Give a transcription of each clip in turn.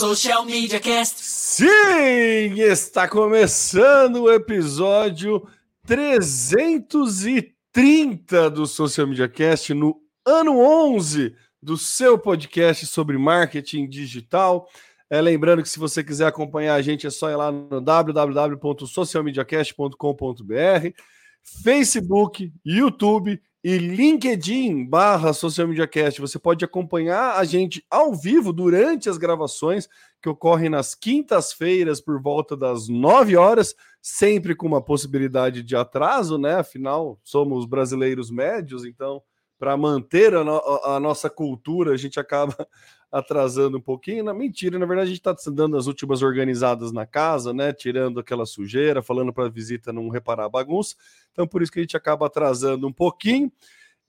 Social Media Cast. Sim, está começando o episódio 330 do Social Media Cast no ano 11 do seu podcast sobre marketing digital. É, lembrando que se você quiser acompanhar a gente é só ir lá no www.socialmediacast.com.br, Facebook, YouTube e LinkedIn barra Social Media Cast. Você pode acompanhar a gente ao vivo durante as gravações que ocorrem nas quintas-feiras por volta das 9 horas, sempre com uma possibilidade de atraso, né? Afinal, somos brasileiros médios, então para manter a, no a, nossa cultura, a gente acaba atrasando um pouquinho. Na mentira, na verdade, a gente está dando as últimas organizadas na casa, né? Tirando aquela sujeira, falando para a visita não reparar a bagunça. Então, por isso que a gente acaba atrasando um pouquinho.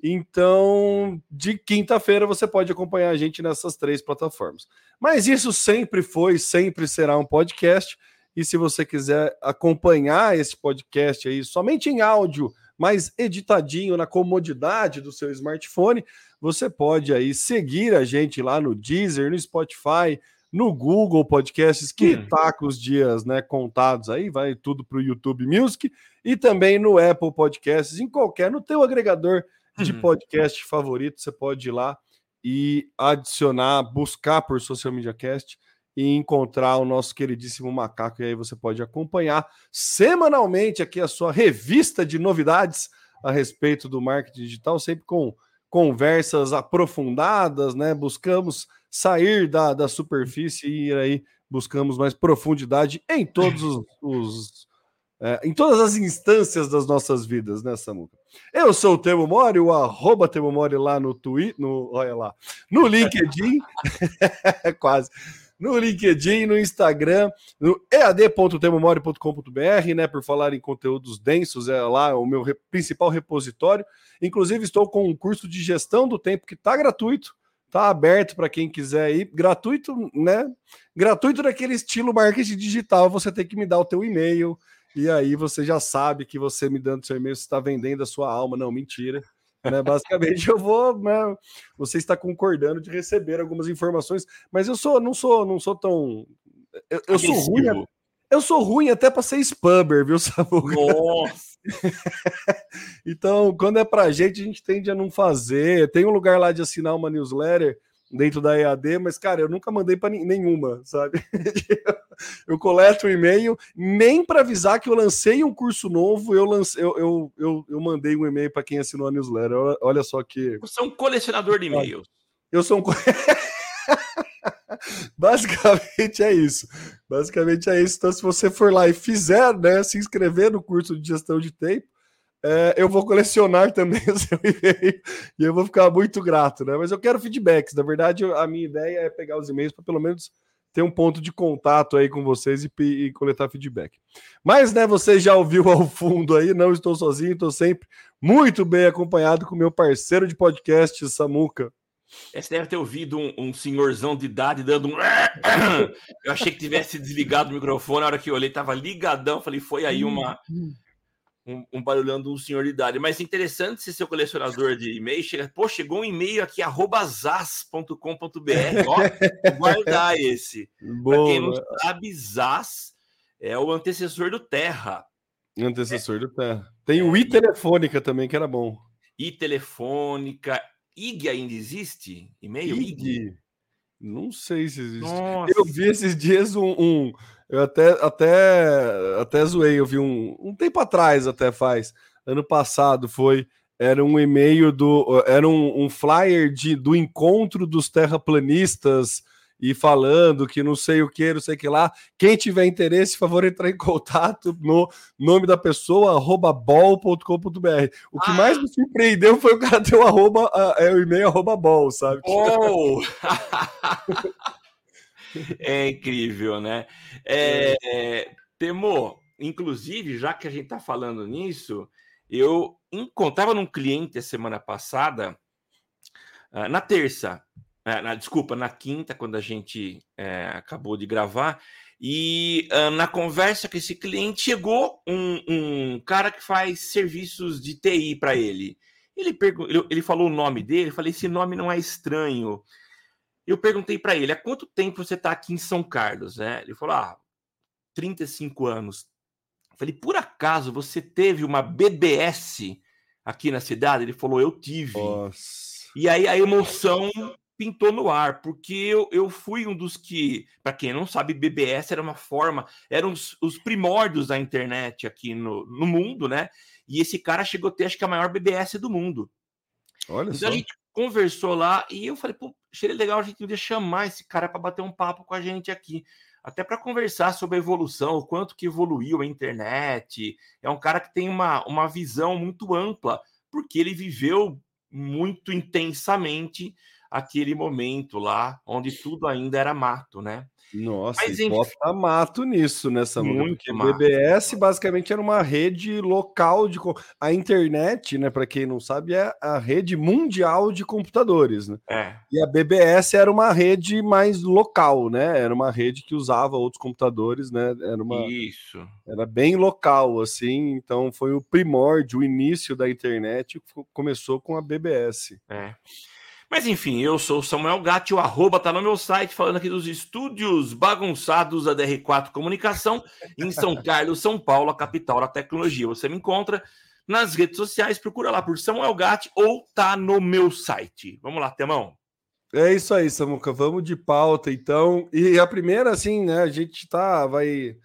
Então, de quinta-feira você pode acompanhar a gente nessas três plataformas. Mas isso sempre foi, sempre será um podcast. E se você quiser acompanhar esse podcast aí somente em áudio, mais editadinho na comodidade do seu smartphone, você pode aí seguir a gente lá no Deezer, no Spotify, no Google Podcasts, que hum. tá com os dias né, contados aí, vai tudo para o YouTube Music, e também no Apple Podcasts, em qualquer, no teu agregador de uhum. podcast favorito, você pode ir lá e adicionar, buscar por Social Media Cast e encontrar o nosso queridíssimo macaco. E aí você pode acompanhar semanalmente aqui a sua revista de novidades a respeito do marketing digital, sempre com conversas aprofundadas, né? Buscamos sair da, da superfície e ir aí, buscamos mais profundidade em todos os, os é, em todas as instâncias das nossas vidas, né, Samuca? Eu sou o Temo Mori, o arroba Temo Mori lá no Twitter, no, olha lá, no LinkedIn, quase, no LinkedIn, no Instagram, no ead.temomori.com.br, né, por falar em conteúdos densos, é lá o meu principal repositório. Inclusive, estou com um curso de gestão do tempo que está gratuito, está aberto para quem quiser ir, gratuito, né? Gratuito daquele estilo marketing digital, você tem que me dar o teu e-mail, e aí você já sabe que você me dando seu e-mail, você está vendendo a sua alma. Não, mentira. Né? Basicamente, eu vou. Né? Você está concordando de receber algumas informações, mas eu sou, não sou, não sou tão. Eu, eu sou ruim. Eu sou ruim até para ser spammer, viu, Samuca? Nossa! então, quando é pra gente, a gente tende a não fazer. Tem um lugar lá de assinar uma newsletter dentro da EAD, mas, cara, eu nunca mandei para nenhuma, sabe? eu coleto o um e-mail, nem para avisar que eu lancei um curso novo, eu, lancei, eu, eu, eu, eu mandei um e-mail para quem assinou a newsletter. Olha só que. Você é um colecionador de e-mails. Eu sou um. Basicamente é isso. Basicamente é isso. Então, se você for lá e fizer, né, se inscrever no curso de gestão de tempo, é, eu vou colecionar também o seu e-mail e eu vou ficar muito grato, né? Mas eu quero feedbacks. Na verdade, a minha ideia é pegar os e-mails para pelo menos ter um ponto de contato aí com vocês e, e, coletar feedback. Mas, né, você já ouviu ao fundo aí, não estou sozinho, estou sempre muito bem acompanhado com meu parceiro de podcast, Samuca. Você deve ter ouvido um, um, senhorzão de idade dando um. Eu achei que tivesse desligado o microfone. Na hora que eu olhei, estava ligadão. Falei, foi aí uma, um, um barulhão de um senhor de idade. Mas interessante se seu colecionador de e-mail chega, pô, chegou um e-mail aqui, zas.com.br. Ó, guardar esse. Para quem não sabe, Zaz é o antecessor do Terra. Antecessor é. do Terra. Tem o é. i-telefônica também, que era bom. I-telefônica. IG ainda existe? E-mail? IG? IG? Não sei se existe. Nossa. Eu vi esses dias um, um eu até, até, até zoei, eu vi um, um tempo atrás, até faz, ano passado foi, era um e-mail do, era um, um flyer de, do encontro dos terraplanistas e falando que não sei o que, não sei o que lá. Quem tiver interesse, favor entrar em contato no nome da pessoa, arroba bol.com.br. O que ah. mais me surpreendeu foi o cara ter o arroba, é o e-mail arroba bol, sabe? Oh! é incrível, né? É, é, Temo, inclusive, já que a gente está falando nisso, eu encontrava num cliente a semana passada, ah, na terça, ah, na, desculpa, na quinta, quando a gente é, acabou de gravar, e uh, na conversa com esse cliente chegou um, um cara que faz serviços de TI para ele. Ele, ele, ele falou o nome dele, eu falei: esse nome não é estranho. Eu perguntei para ele: há quanto tempo você está aqui em São Carlos? Né? Ele falou: ah, 35 anos. Eu falei: por acaso você teve uma BBS aqui na cidade? Ele falou: eu tive. Nossa. E aí a emoção pintou no ar, porque eu, eu fui um dos que, para quem não sabe, BBS era uma forma, eram os, os primórdios da internet aqui no, no mundo, né? E esse cara chegou a ter, acho que a maior BBS do mundo. Olha então só. a gente conversou lá e eu falei, pô, seria legal a gente poder chamar esse cara para bater um papo com a gente aqui. Até para conversar sobre a evolução, o quanto que evoluiu a internet. É um cara que tem uma, uma visão muito ampla, porque ele viveu muito intensamente aquele momento lá, onde tudo ainda era mato, né? Nossa, Mas, e bota mato nisso nessa né, Muito porque mato. BBS basicamente era uma rede local de a internet, né, para quem não sabe, é a rede mundial de computadores, né? É. E a BBS era uma rede mais local, né? Era uma rede que usava outros computadores, né? Era uma Isso. Era bem local assim, então foi o primórdio, o início da internet começou com a BBS. É. Mas enfim, eu sou o Samuel Gatti, o arroba tá no meu site, falando aqui dos estúdios bagunçados da DR4 Comunicação, em São Carlos, São Paulo, a capital da tecnologia. Você me encontra nas redes sociais, procura lá por Samuel Gatti ou tá no meu site. Vamos lá, Temão. É isso aí, Samuca. Vamos de pauta, então. E a primeira, assim, né? A gente tá, vai.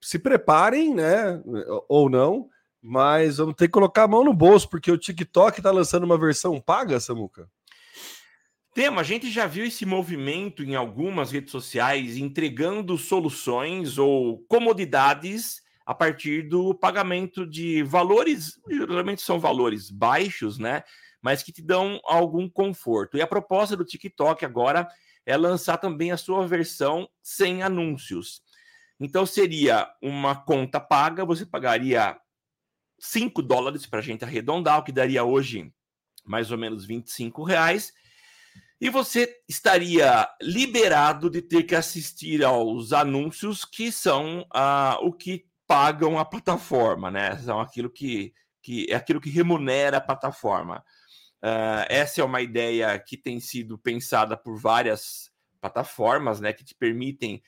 Se preparem, né? Ou não, mas vamos ter que colocar a mão no bolso, porque o TikTok tá lançando uma versão paga, Samuca. Tema, a gente já viu esse movimento em algumas redes sociais entregando soluções ou comodidades a partir do pagamento de valores, geralmente são valores baixos, né? Mas que te dão algum conforto. E a proposta do TikTok agora é lançar também a sua versão sem anúncios. Então seria uma conta paga, você pagaria 5 dólares para a gente arredondar, o que daria hoje mais ou menos 25 reais e você estaria liberado de ter que assistir aos anúncios que são ah, o que pagam a plataforma, né? São aquilo que, que é aquilo que remunera a plataforma. Uh, essa é uma ideia que tem sido pensada por várias plataformas, né? Que te permitem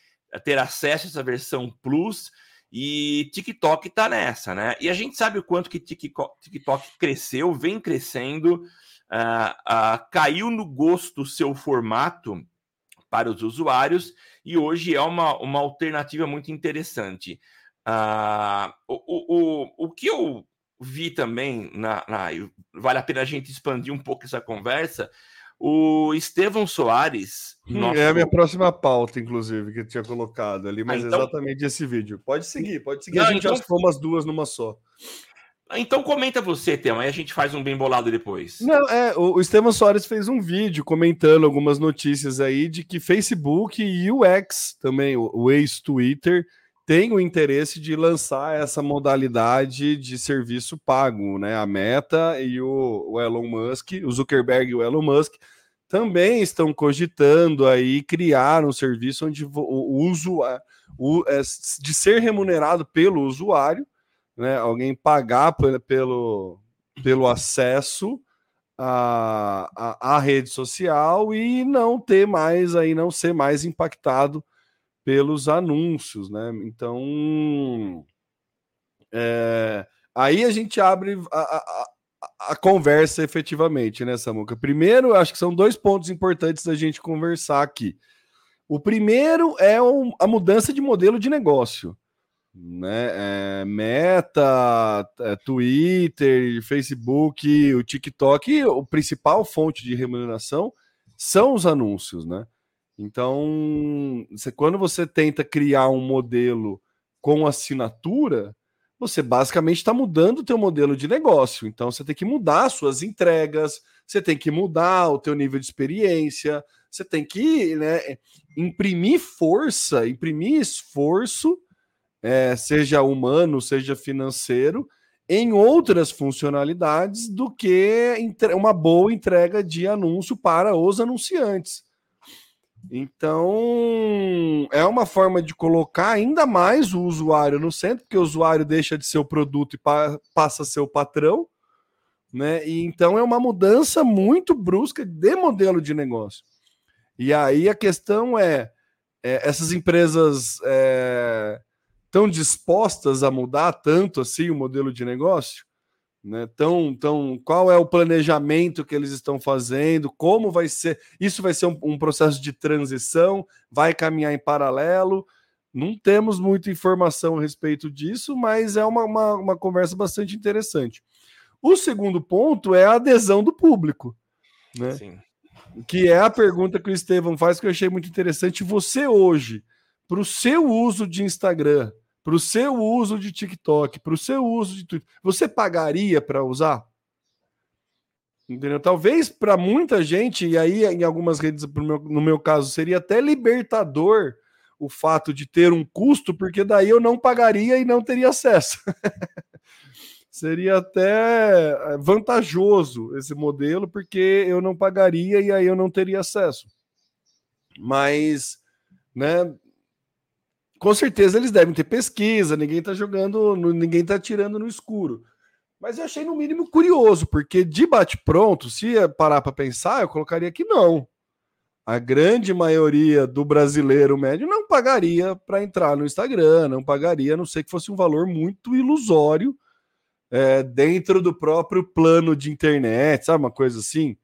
ter acesso a essa versão Plus. E TikTok está nessa, né? E a gente sabe o quanto que TikTok cresceu, vem crescendo uh, caiu no gosto do seu formato para os usuários e hoje é uma, uma alternativa muito interessante. Uh, o, o, o que eu vi também, na, na, vale a pena a gente expandir um pouco essa conversa, o Estevão Soares. Hum, nosso... É a minha próxima pauta, inclusive, que eu tinha colocado ali, mas ah, então... exatamente esse vídeo. Pode seguir, pode seguir. Não, a gente então... já fomos as duas numa só. Então comenta você, Tema, aí a gente faz um bem bolado depois. Não, é, o, o Estevam Soares fez um vídeo comentando algumas notícias aí de que Facebook e o X também, o, o ex-Twitter, tem o interesse de lançar essa modalidade de serviço pago, né? A Meta e o, o Elon Musk, o Zuckerberg e o Elon Musk também estão cogitando aí criar um serviço onde o, uso o, é, de ser remunerado pelo usuário né, alguém pagar pelo, pelo acesso à, à, à, rede social e não ter mais aí, não ser mais impactado pelos anúncios, né? Então é, aí a gente abre a, a, a, conversa efetivamente, né, Samuca? Primeiro, acho que são dois pontos importantes da gente conversar aqui. O primeiro é a mudança de modelo de negócio né? É, Meta, é, Twitter, Facebook, o TikTok, o principal fonte de remuneração são os anúncios, né? Então, você, quando você tenta criar um modelo com assinatura, você basicamente está mudando o teu modelo de negócio. Então, você tem que mudar suas entregas, você tem que mudar o teu nível de experiência, você tem que né, imprimir força, imprimir esforço é, seja humano, seja financeiro, em outras funcionalidades do que uma boa entrega de anúncio para os anunciantes. Então, é uma forma de colocar ainda mais o usuário no centro, porque o usuário deixa de ser o produto e pa passa a ser o patrão, né? E então é uma mudança muito brusca de modelo de negócio. E aí a questão é, é essas empresas estão é, dispostas a mudar tanto assim o modelo de negócio? Né? Tão, tão, qual é o planejamento que eles estão fazendo? Como vai ser? Isso vai ser um, um processo de transição? Vai caminhar em paralelo? Não temos muita informação a respeito disso, mas é uma, uma, uma conversa bastante interessante. O segundo ponto é a adesão do público, né? Sim. Que é a pergunta que o Estevão faz, que eu achei muito interessante. Você hoje, para o seu uso de Instagram, para o seu uso de TikTok, para o seu uso de Twitter, você pagaria para usar? Entendeu? Talvez para muita gente, e aí em algumas redes, no meu caso, seria até libertador o fato de ter um custo, porque daí eu não pagaria e não teria acesso. Seria até eh, vantajoso esse modelo, porque eu não pagaria e aí eu não teria acesso. Mas, né, com certeza eles devem ter pesquisa, ninguém está jogando, ninguém está tirando no escuro. Mas eu achei no mínimo curioso, porque de bate-pronto, se parar para pensar, eu colocaria que não a grande maioria do brasileiro médio não pagaria para entrar no Instagram, não pagaria, a não sei que fosse um valor muito ilusório é, dentro do próprio plano de internet, sabe? Uma coisa assim.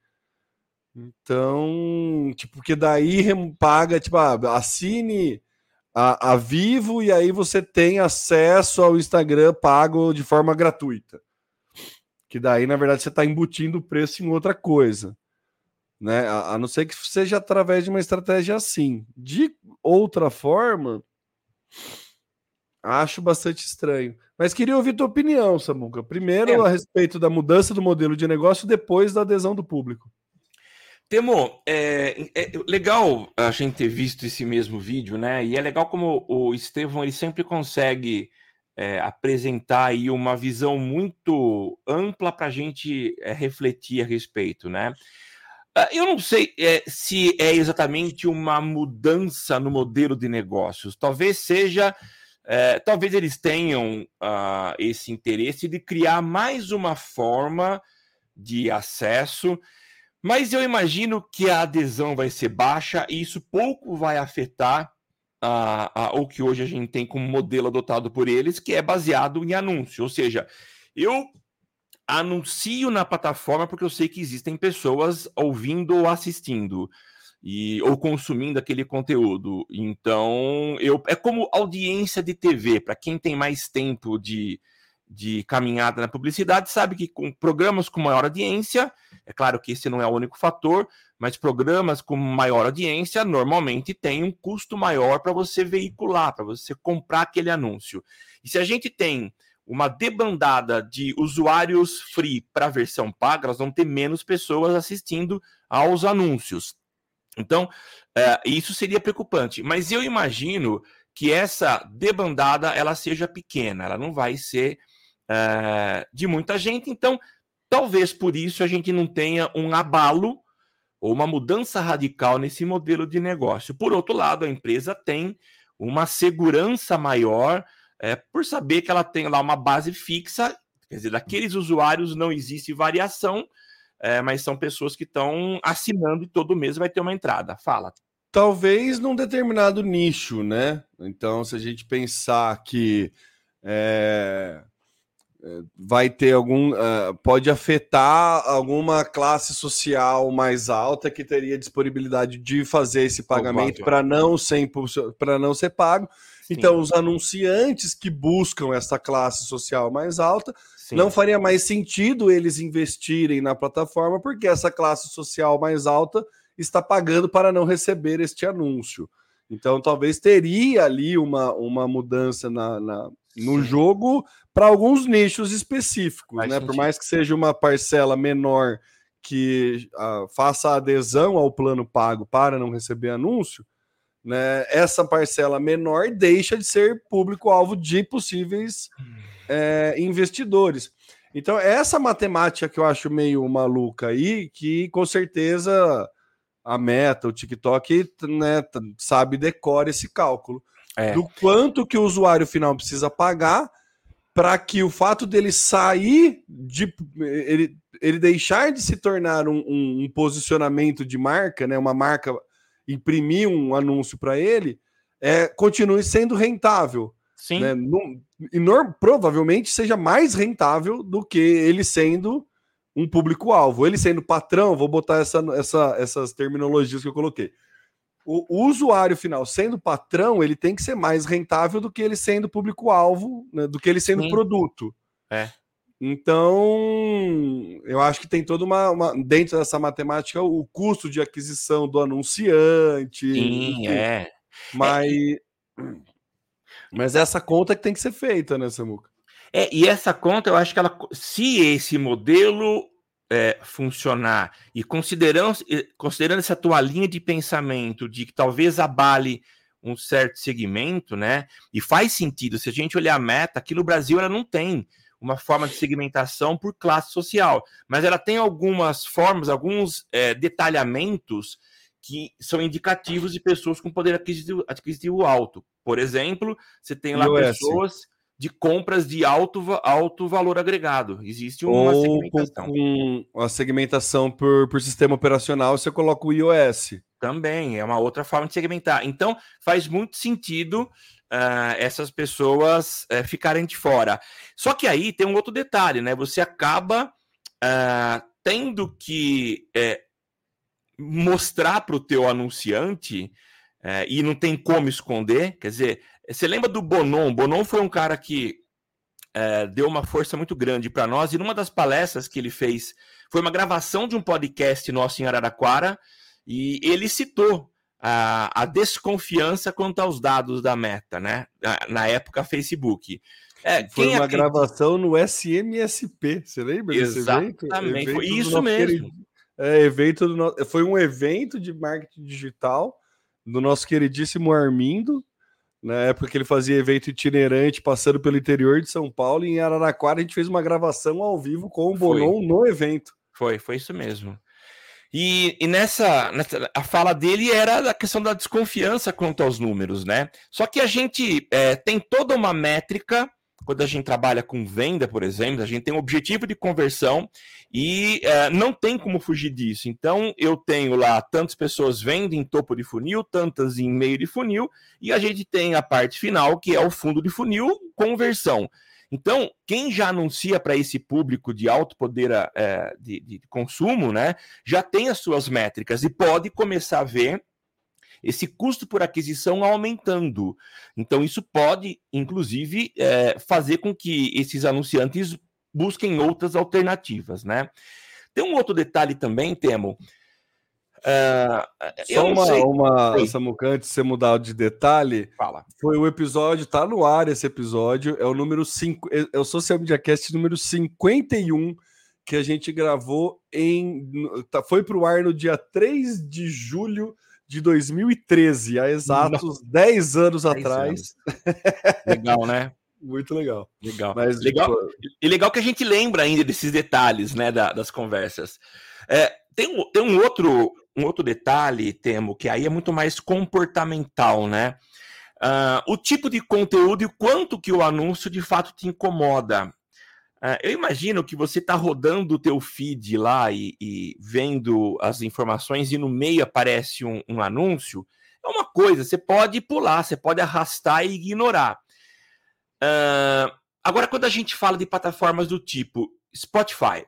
Então, tipo, porque daí paga, tipo, ah, assine a, a Vivo e aí você tem acesso ao Instagram pago de forma gratuita. Que daí, na verdade, você está embutindo o preço em outra coisa né? A, a, não ser que seja através de uma estratégia assim. De outra forma, acho bastante estranho. Mas queria ouvir tua opinião, Samuca. Primeiro é. a respeito da mudança do modelo de negócio, depois da adesão do público. Temo, é, é, legal a gente ter visto esse mesmo vídeo, né? E é legal como o Estevão ele sempre consegue é, apresentar aí uma visão muito ampla para a gente é, refletir a respeito, né? Ah, eu não sei é, se é exatamente uma mudança no modelo de negócios. Talvez seja, é, talvez eles tenham uh, esse interesse de criar mais uma forma de acesso, mas eu imagino que a adesão vai ser baixa e isso pouco vai afetar uh, uh, o que hoje a gente tem como modelo adotado por eles, que é baseado em anúncio. Ou seja, eu anuncio na plataforma porque eu sei que existem pessoas ouvindo ou assistindo e ou consumindo aquele conteúdo. Então, eu é como audiência de TV, para quem tem mais tempo de, de caminhada na publicidade, sabe que com programas com maior audiência, é claro que esse não é o único fator, mas programas com maior audiência normalmente têm um custo maior para você veicular, para você comprar aquele anúncio. E se a gente tem uma debandada de usuários free para a versão paga, nós vamos ter menos pessoas assistindo aos anúncios. Então, é, isso seria preocupante. Mas eu imagino que essa debandada ela seja pequena, ela não vai ser é, de muita gente. Então, talvez por isso a gente não tenha um abalo ou uma mudança radical nesse modelo de negócio. Por outro lado, a empresa tem uma segurança maior é, por saber que ela tem lá uma base fixa, quer dizer, daqueles usuários não existe variação, é, mas são pessoas que estão assinando e todo mês vai ter uma entrada. Fala. Talvez num determinado nicho, né? Então, se a gente pensar que é, vai ter algum. Uh, pode afetar alguma classe social mais alta que teria disponibilidade de fazer esse pagamento para não, ser, não ser pago. Então, os anunciantes que buscam essa classe social mais alta, Sim. não faria mais sentido eles investirem na plataforma, porque essa classe social mais alta está pagando para não receber este anúncio. Então, talvez teria ali uma, uma mudança na, na no Sim. jogo para alguns nichos específicos, né? Por mais que seja uma parcela menor que uh, faça adesão ao plano pago para não receber anúncio, né, essa parcela menor deixa de ser público-alvo de possíveis é, investidores. Então, essa matemática que eu acho meio maluca aí, que com certeza a Meta, o TikTok, né, sabe, decora esse cálculo. É. Do quanto que o usuário final precisa pagar para que o fato dele sair de. Ele, ele deixar de se tornar um, um, um posicionamento de marca, né, uma marca imprimir um anúncio para ele, é, continue sendo rentável. Sim. Né? e no, provavelmente seja mais rentável do que ele sendo um público-alvo. Ele sendo patrão, vou botar essa, essa, essas terminologias que eu coloquei. O, o, usuário final sendo patrão, ele tem que ser mais rentável do que ele sendo público-alvo, né? do que ele sendo Sim. produto. É. Então, eu acho que tem toda uma, uma, Dentro dessa matemática, o custo de aquisição do anunciante. Sim, enfim. é. Mas. É. Mas essa conta que tem que ser feita, né, Samuca? É, e essa conta, eu acho que ela. Se esse modelo é, funcionar e considerando, considerando essa tua linha de pensamento de que talvez abale um certo segmento, né? E faz sentido, se a gente olhar a meta, aqui no Brasil ela não tem uma forma de segmentação por classe social, mas ela tem algumas formas, alguns é, detalhamentos que são indicativos de pessoas com poder aquisitivo, aquisitivo alto. Por exemplo, você tem lá pessoas de compras de alto, alto valor agregado. Existe uma Ou segmentação. Com, a segmentação por, por sistema operacional, você coloca o iOS. Também, é uma outra forma de segmentar. Então, faz muito sentido uh, essas pessoas uh, ficarem de fora. Só que aí tem um outro detalhe, né? Você acaba uh, tendo que mostrar para o teu anunciante e não tem como esconder. Quer dizer, você lembra do Bonon? Bonon foi um cara que deu uma força muito grande para nós e numa das palestras que ele fez foi uma gravação de um podcast nosso em Araraquara e ele citou a, a desconfiança quanto aos dados da Meta, né? Na, na época, Facebook. É, foi uma acredita... gravação no SMSP, você lembra Exatamente, evento foi isso mesmo. Querido... É, evento do no... Foi um evento de marketing digital do nosso queridíssimo Armindo, na época que ele fazia evento itinerante, passando pelo interior de São Paulo, e em Araraquara a gente fez uma gravação ao vivo com o Bonon foi. no evento. Foi, foi isso mesmo. E, e nessa, nessa, a fala dele era a questão da desconfiança quanto aos números, né? Só que a gente é, tem toda uma métrica quando a gente trabalha com venda, por exemplo, a gente tem um objetivo de conversão e é, não tem como fugir disso. Então, eu tenho lá tantas pessoas vendo em topo de funil, tantas em meio de funil, e a gente tem a parte final, que é o fundo de funil, conversão. Então, quem já anuncia para esse público de alto poder é, de, de consumo, né, já tem as suas métricas e pode começar a ver esse custo por aquisição aumentando. Então, isso pode, inclusive, é, fazer com que esses anunciantes busquem outras alternativas, né? Tem um outro detalhe também, Temo, Uh, Só uma, sei. uma Samuca, antes de você mudar de detalhe, Fala. foi o episódio, tá no ar esse episódio, é o número 5, é, é o Social Media Cast número 51 que a gente gravou em. Tá, foi para o ar no dia 3 de julho de 2013, há exatos Não. 10 anos 10 atrás. Anos. Legal, né? Muito legal. Legal. Mas, legal. Tipo... E legal que a gente lembra ainda desses detalhes, né, da, das conversas. É, tem, um, tem um outro um outro detalhe, Temo, que aí é muito mais comportamental, né? Uh, o tipo de conteúdo e o quanto que o anúncio de fato te incomoda. Uh, eu imagino que você está rodando o teu feed lá e, e, vendo as informações e no meio aparece um, um, anúncio. É uma coisa, você pode pular, você pode arrastar e ignorar. Uh, agora, quando a gente fala de plataformas do tipo Spotify,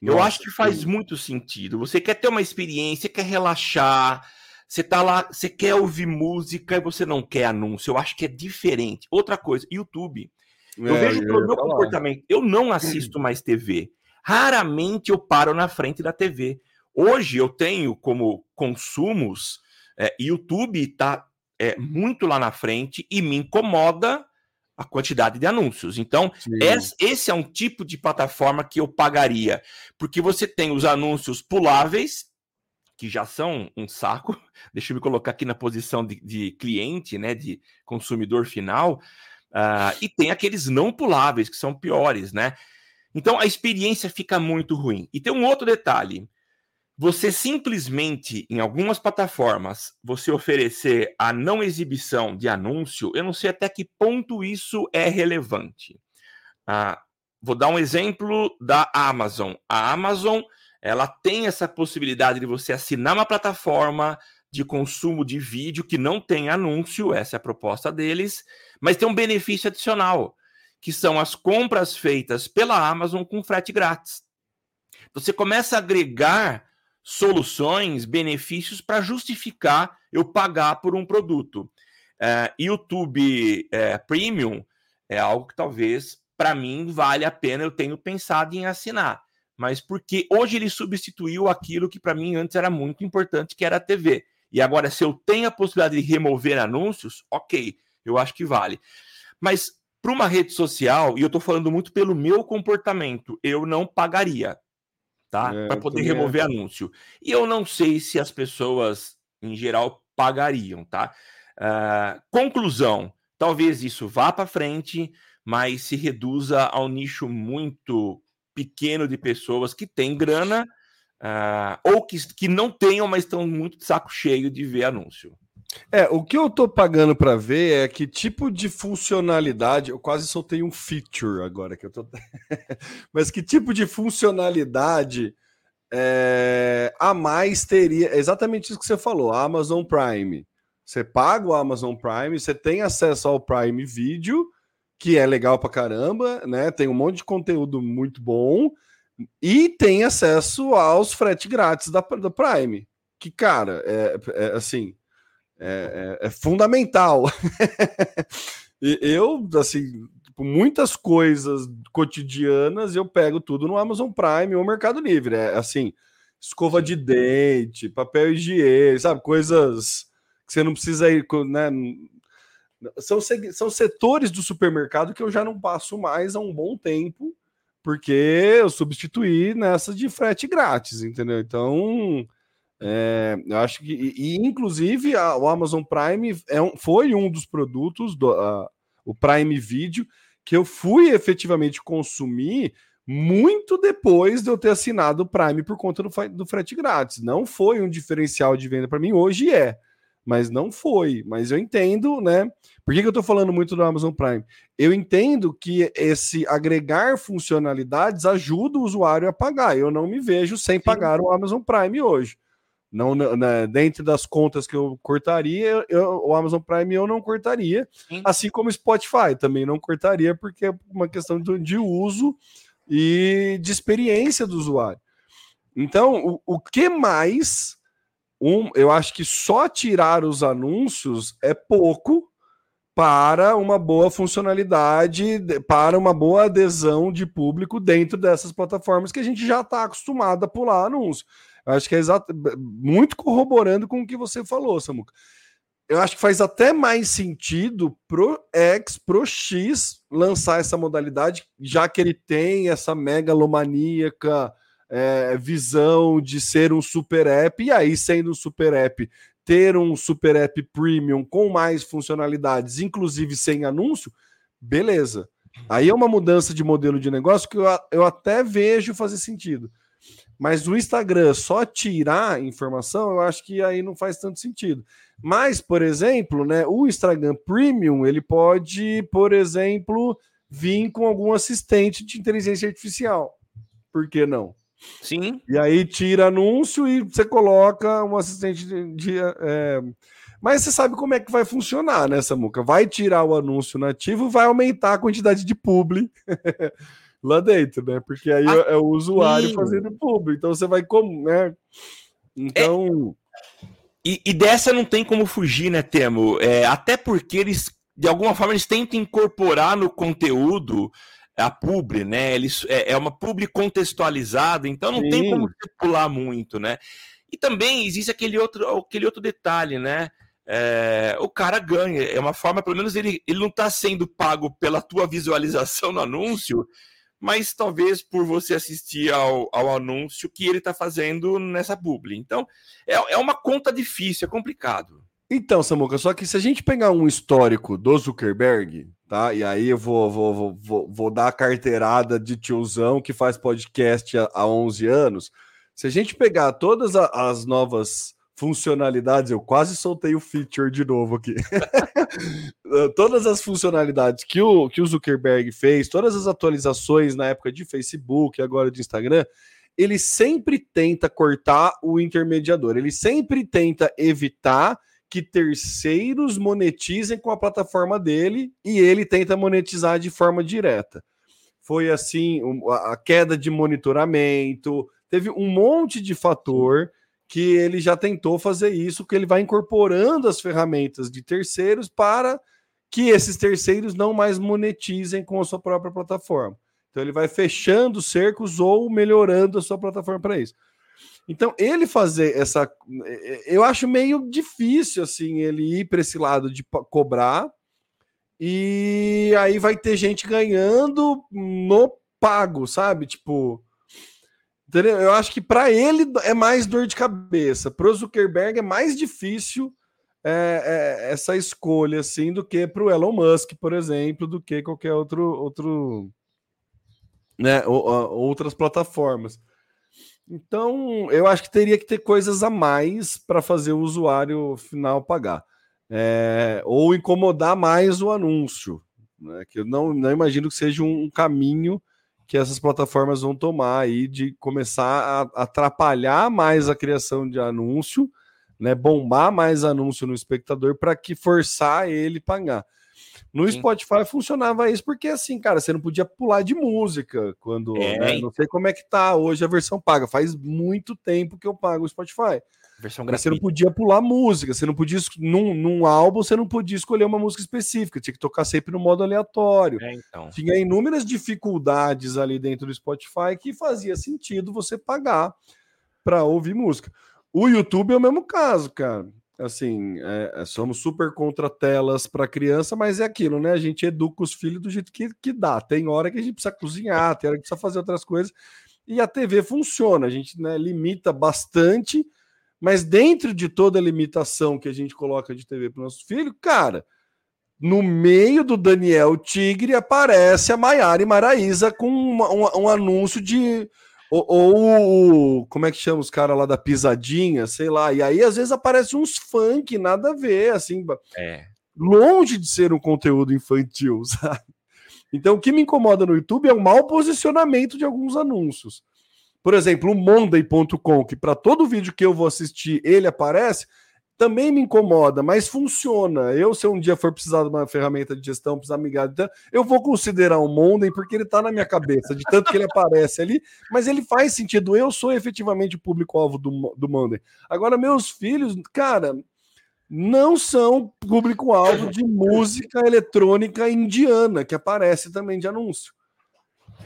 eu acho que faz muito sentido. Você quer ter uma experiência, quer relaxar, você tá lá, você quer ouvir música e você não quer anúncio. Eu acho que é diferente. Outra coisa, YouTube. Eu é, vejo pelo meu comportamento. Eu não assisto mais TV. Raramente eu paro na frente da TV. Hoje eu tenho como consumos, é, YouTube está é, muito lá na frente e me incomoda a quantidade de anúncios. Então, esse é um tipo de plataforma que eu pagaria, porque você tem os anúncios puláveis, que já são um saco. Deixa eu me colocar aqui na posição de, de cliente, né, de consumidor final, uh, e tem aqueles não puláveis, que são piores, né? Então, a experiência fica muito ruim. E tem um outro detalhe você simplesmente, em algumas plataformas, você oferecer a não exibição de anúncio, eu não sei até que ponto isso é relevante. Ah, vou dar um exemplo da Amazon. A Amazon ela tem essa possibilidade de você assinar uma plataforma, de consumo de vídeo que não tem anúncio, essa é a proposta deles, mas tem um benefício adicional, que são as compras feitas pela Amazon com frete grátis. Você começa a agregar soluções, benefícios para justificar eu pagar por um produto. É, YouTube é, Premium é algo que talvez para mim vale a pena, eu tenho pensado em assinar. Mas porque hoje ele substituiu aquilo que para mim antes era muito importante, que era a TV. E agora, se eu tenho a possibilidade de remover anúncios, ok, eu acho que vale. Mas para uma rede social, e eu estou falando muito pelo meu comportamento, eu não pagaria, tá? É, para poder remover é. anúncio. E eu não sei se as pessoas, em geral, pagariam, tá? Uh, conclusão: talvez isso vá para frente, mas se reduza ao nicho muito pequeno de pessoas que têm grana Uh, ou que, que não tenham, mas estão muito de saco cheio de ver anúncio. É, o que eu tô pagando para ver é que tipo de funcionalidade. Eu quase soltei um feature agora que eu tô. mas que tipo de funcionalidade é, a mais teria? exatamente isso que você falou, Amazon Prime. Você paga o Amazon Prime, você tem acesso ao Prime Video, que é legal pra caramba, né? Tem um monte de conteúdo muito bom e tem acesso aos frete grátis da, da Prime. Que, cara, é, é assim, é, é, é fundamental. eu, assim, tipo, muitas coisas cotidianas eu pego tudo no Amazon Prime ou Mercado Livre. É assim, escova de dente, papel higiênico, sabe? Coisas que você não precisa ir, né? São, são setores do supermercado que eu já não passo mais há um bom tempo porque eu substituí nessa de frete grátis, entendeu? Então, é, eu acho que, e, inclusive, a, o Amazon Prime é um, foi um dos produtos, do, a, o Prime Video, que eu fui efetivamente consumir muito depois de eu ter assinado o Prime por conta do, do frete grátis. Não foi um diferencial de venda para mim, hoje é mas não foi. Mas eu entendo, né? Por que, que eu estou falando muito do Amazon Prime? Eu entendo que esse agregar funcionalidades ajuda o usuário a pagar. Eu não me vejo sem Sim. pagar o Amazon Prime hoje. Não, né, dentro das contas que eu cortaria, eu, o Amazon Prime eu não cortaria, Sim. assim como o Spotify também não cortaria, porque é uma questão de, de uso e de experiência do usuário. Então, o, o que mais um, eu acho que só tirar os anúncios é pouco para uma boa funcionalidade, para uma boa adesão de público dentro dessas plataformas que a gente já está acostumado a pular anúncio. Eu acho que é exato, muito corroborando com o que você falou, Samuca. Eu acho que faz até mais sentido pro X, pro X lançar essa modalidade, já que ele tem essa megalomaníaca é, visão de ser um super app, e aí, sendo um super app, ter um super app premium com mais funcionalidades, inclusive sem anúncio, beleza. Aí é uma mudança de modelo de negócio que eu, eu até vejo fazer sentido. Mas o Instagram só tirar informação, eu acho que aí não faz tanto sentido. Mas, por exemplo, né, o Instagram Premium, ele pode, por exemplo, vir com algum assistente de inteligência artificial. Por que não? Sim. E aí tira anúncio e você coloca um assistente de. de é... Mas você sabe como é que vai funcionar, né, Samuca? Vai tirar o anúncio nativo, vai aumentar a quantidade de publi lá dentro, né? Porque aí ah, é o usuário sim. fazendo publi. Então você vai como, né? Então. É... E, e, dessa não tem como fugir, né, Temo? É, até porque eles, de alguma forma, eles tentam incorporar no conteúdo a publi, né? Eles, é, é uma publi contextualizada, então não Sim. tem como pular muito, né? E também existe aquele outro, aquele outro detalhe, né? É, o cara ganha, é uma forma, pelo menos ele, ele não está sendo pago pela tua visualização no anúncio, mas talvez por você assistir ao, ao anúncio que ele está fazendo nessa publi. Então, é, é uma conta difícil, é complicado. Então, Samuca, só que se a gente pegar um histórico do Zuckerberg, tá? E aí eu vou, vou, vou, vou, dar a carteirada de tiozão que faz podcast há, há 11 anos. Se a gente pegar todas as novas funcionalidades, eu quase soltei o feature de novo aqui. todas as funcionalidades que o, que o Zuckerberg fez, todas as atualizações na época de Facebook, agora de Instagram, ele sempre tenta cortar o intermediador, ele sempre tenta evitar que terceiros monetizem com a plataforma dele e ele tenta monetizar de forma direta. Foi assim, a queda de monitoramento, teve um monte de fator que ele já tentou fazer isso, que ele vai incorporando as ferramentas de terceiros para que esses terceiros não mais monetizem com a sua própria plataforma. Então ele vai fechando cercos ou melhorando a sua plataforma para isso. Então ele fazer essa, eu acho meio difícil assim ele ir para esse lado de cobrar e aí vai ter gente ganhando no pago, sabe? Tipo, entendeu? Eu acho que para ele é mais dor de cabeça, para o Zuckerberg é mais difícil é, é, essa escolha assim do que para o Elon Musk, por exemplo, do que qualquer outro outro né, outras plataformas. Então, eu acho que teria que ter coisas a mais para fazer o usuário final pagar. É, ou incomodar mais o anúncio. Né, que eu não, não imagino que seja um caminho que essas plataformas vão tomar aí de começar a atrapalhar mais a criação de anúncio, né, bombar mais anúncio no espectador para que forçar ele pagar. No Sim. Spotify funcionava isso porque assim, cara, você não podia pular de música quando, é. né? não sei como é que tá hoje a versão paga. Faz muito tempo que eu pago o Spotify. Versão Você não podia pular música, você não podia num, num álbum, você não podia escolher uma música específica, tinha que tocar sempre no modo aleatório. É, então. Tinha inúmeras dificuldades ali dentro do Spotify que fazia sentido você pagar para ouvir música. O YouTube é o mesmo caso, cara assim, é, é, somos super contra telas para criança, mas é aquilo, né? A gente educa os filhos do jeito que, que dá. Tem hora que a gente precisa cozinhar, tem hora que precisa fazer outras coisas. E a TV funciona, a gente né, limita bastante, mas dentro de toda a limitação que a gente coloca de TV para o nosso filho, cara, no meio do Daniel Tigre aparece a Maiara e Maraísa com uma, um, um anúncio de ou, ou, como é que chama os caras lá da pisadinha, sei lá. E aí, às vezes, aparece uns funk, nada a ver, assim. É. Longe de ser um conteúdo infantil, sabe? Então, o que me incomoda no YouTube é o mau posicionamento de alguns anúncios. Por exemplo, o Monday.com, que para todo vídeo que eu vou assistir, ele aparece também me incomoda, mas funciona. Eu, se um dia for precisar de uma ferramenta de gestão, precisar migrar, então, eu vou considerar o Monday porque ele está na minha cabeça, de tanto que ele aparece ali, mas ele faz sentido. Eu sou efetivamente o público-alvo do, do Monday. Agora, meus filhos, cara, não são público-alvo de música eletrônica indiana, que aparece também de anúncio.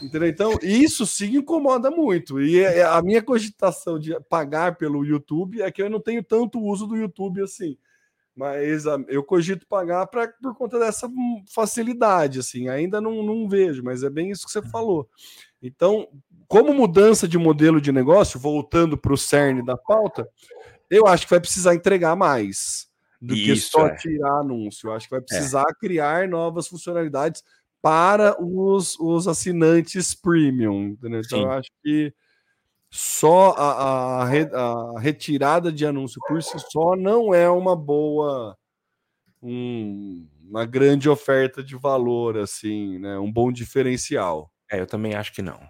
Entendeu? Então, isso sim incomoda muito. E é, é, a minha cogitação de pagar pelo YouTube é que eu não tenho tanto uso do YouTube assim. Mas eu cogito pagar pra, por conta dessa facilidade, assim. Ainda não, não vejo, mas é bem isso que você falou. Então, como mudança de modelo de negócio, voltando para o cerne da pauta, eu acho que vai precisar entregar mais do isso, que só é. tirar anúncio. Eu acho que vai é. precisar é. criar novas funcionalidades para os, os assinantes premium. Entendeu? Então, eu acho que só a, a, a, retirada de anúncio por si só não é uma boa, um, uma grande oferta de valor, assim, né? Um bom diferencial. É, eu também acho que não.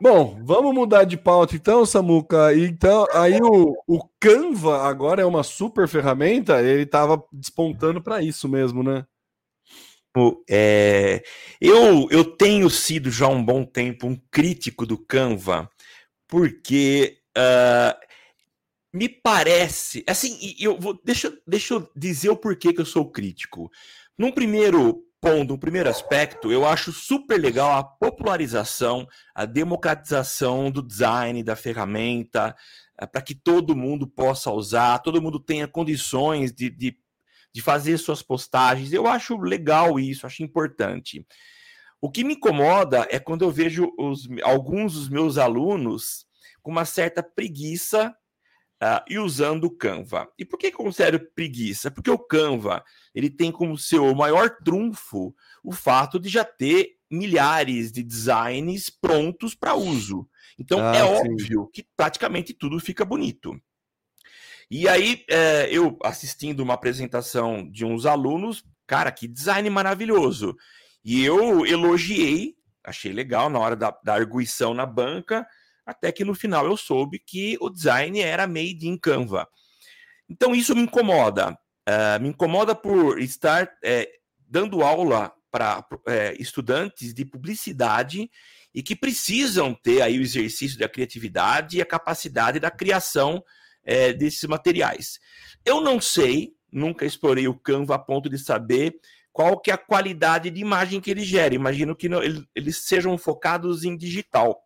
Bom, vamos mudar de pauta então, Samuca. Então, aí o, o Canva agora é uma super ferramenta, ele estava despontando para isso mesmo, né? É, eu, eu tenho sido já há um bom tempo um crítico do Canva, porque uh, me parece. Assim, eu vou, deixa, deixa eu dizer o porquê que eu sou crítico. Num primeiro ponto, um primeiro aspecto, eu acho super legal a popularização, a democratização do design, da ferramenta, uh, para que todo mundo possa usar, todo mundo tenha condições de, de de fazer suas postagens. Eu acho legal isso, acho importante. O que me incomoda é quando eu vejo os, alguns dos meus alunos com uma certa preguiça uh, e usando o Canva. E por que eu considero preguiça? Porque o Canva ele tem como seu maior trunfo o fato de já ter milhares de designs prontos para uso. Então ah, é sim. óbvio que praticamente tudo fica bonito. E aí, é, eu assistindo uma apresentação de uns alunos, cara, que design maravilhoso. E eu elogiei achei legal na hora da, da arguição na banca, até que no final eu soube que o design era made in Canva. Então isso me incomoda. Uh, me incomoda por estar é, dando aula para é, estudantes de publicidade e que precisam ter aí o exercício da criatividade e a capacidade da criação é, desses materiais. Eu não sei, nunca explorei o Canva a ponto de saber qual que é a qualidade de imagem que ele gera. Imagino que não, ele, eles sejam focados em digital.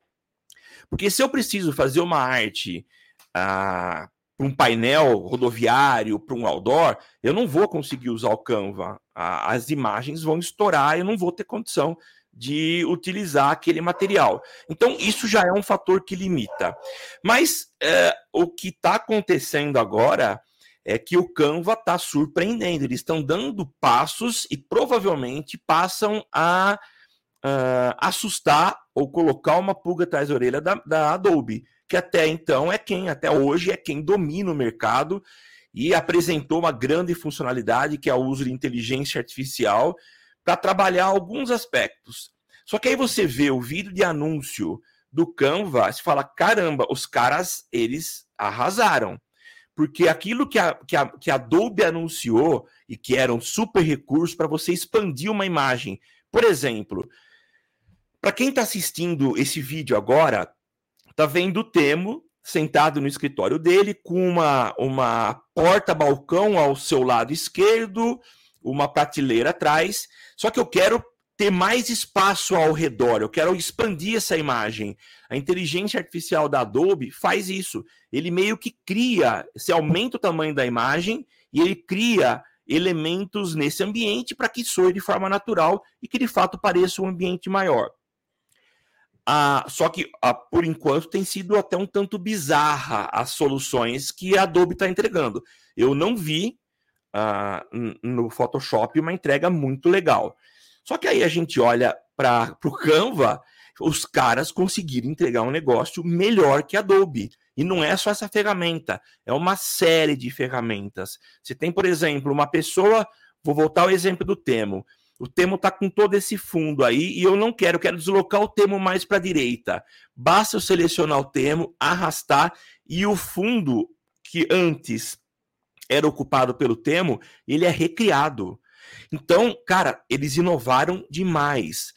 Porque se eu preciso fazer uma arte ah, para um painel rodoviário, para um outdoor, eu não vou conseguir usar o Canva. Ah, as imagens vão estourar, eu não vou ter condição de utilizar aquele material. Então, isso já é um fator que limita. Mas é, o que está acontecendo agora é que o Canva está surpreendendo. Eles estão dando passos e provavelmente passam a uh, assustar ou colocar uma pulga atrás da orelha da, da Adobe, que até então é quem, até hoje, é quem domina o mercado e apresentou uma grande funcionalidade que é o uso de inteligência artificial para trabalhar alguns aspectos. Só que aí você vê o vídeo de anúncio do Canva, e fala: caramba, os caras, eles arrasaram. Porque aquilo que a, que a, que a Adobe anunciou e que era um super recurso para você expandir uma imagem. Por exemplo, para quem está assistindo esse vídeo agora, tá vendo o Temo sentado no escritório dele com uma, uma porta-balcão ao seu lado esquerdo, uma prateleira atrás. Só que eu quero ter mais espaço ao redor, eu quero expandir essa imagem. A inteligência artificial da Adobe faz isso. Ele meio que cria, se aumenta o tamanho da imagem e ele cria elementos nesse ambiente para que soe de forma natural e que de fato pareça um ambiente maior. Ah, só que, ah, por enquanto, tem sido até um tanto bizarra as soluções que a Adobe está entregando. Eu não vi uh, no Photoshop uma entrega muito legal. Só que aí a gente olha para o Canva, os caras conseguiram entregar um negócio melhor que a Adobe. E não é só essa ferramenta, é uma série de ferramentas. Você tem, por exemplo, uma pessoa, vou voltar ao exemplo do Temo. O Temo está com todo esse fundo aí e eu não quero, eu quero deslocar o Temo mais para a direita. Basta eu selecionar o Temo, arrastar e o fundo que antes era ocupado pelo Temo, ele é recriado. Então, cara, eles inovaram demais.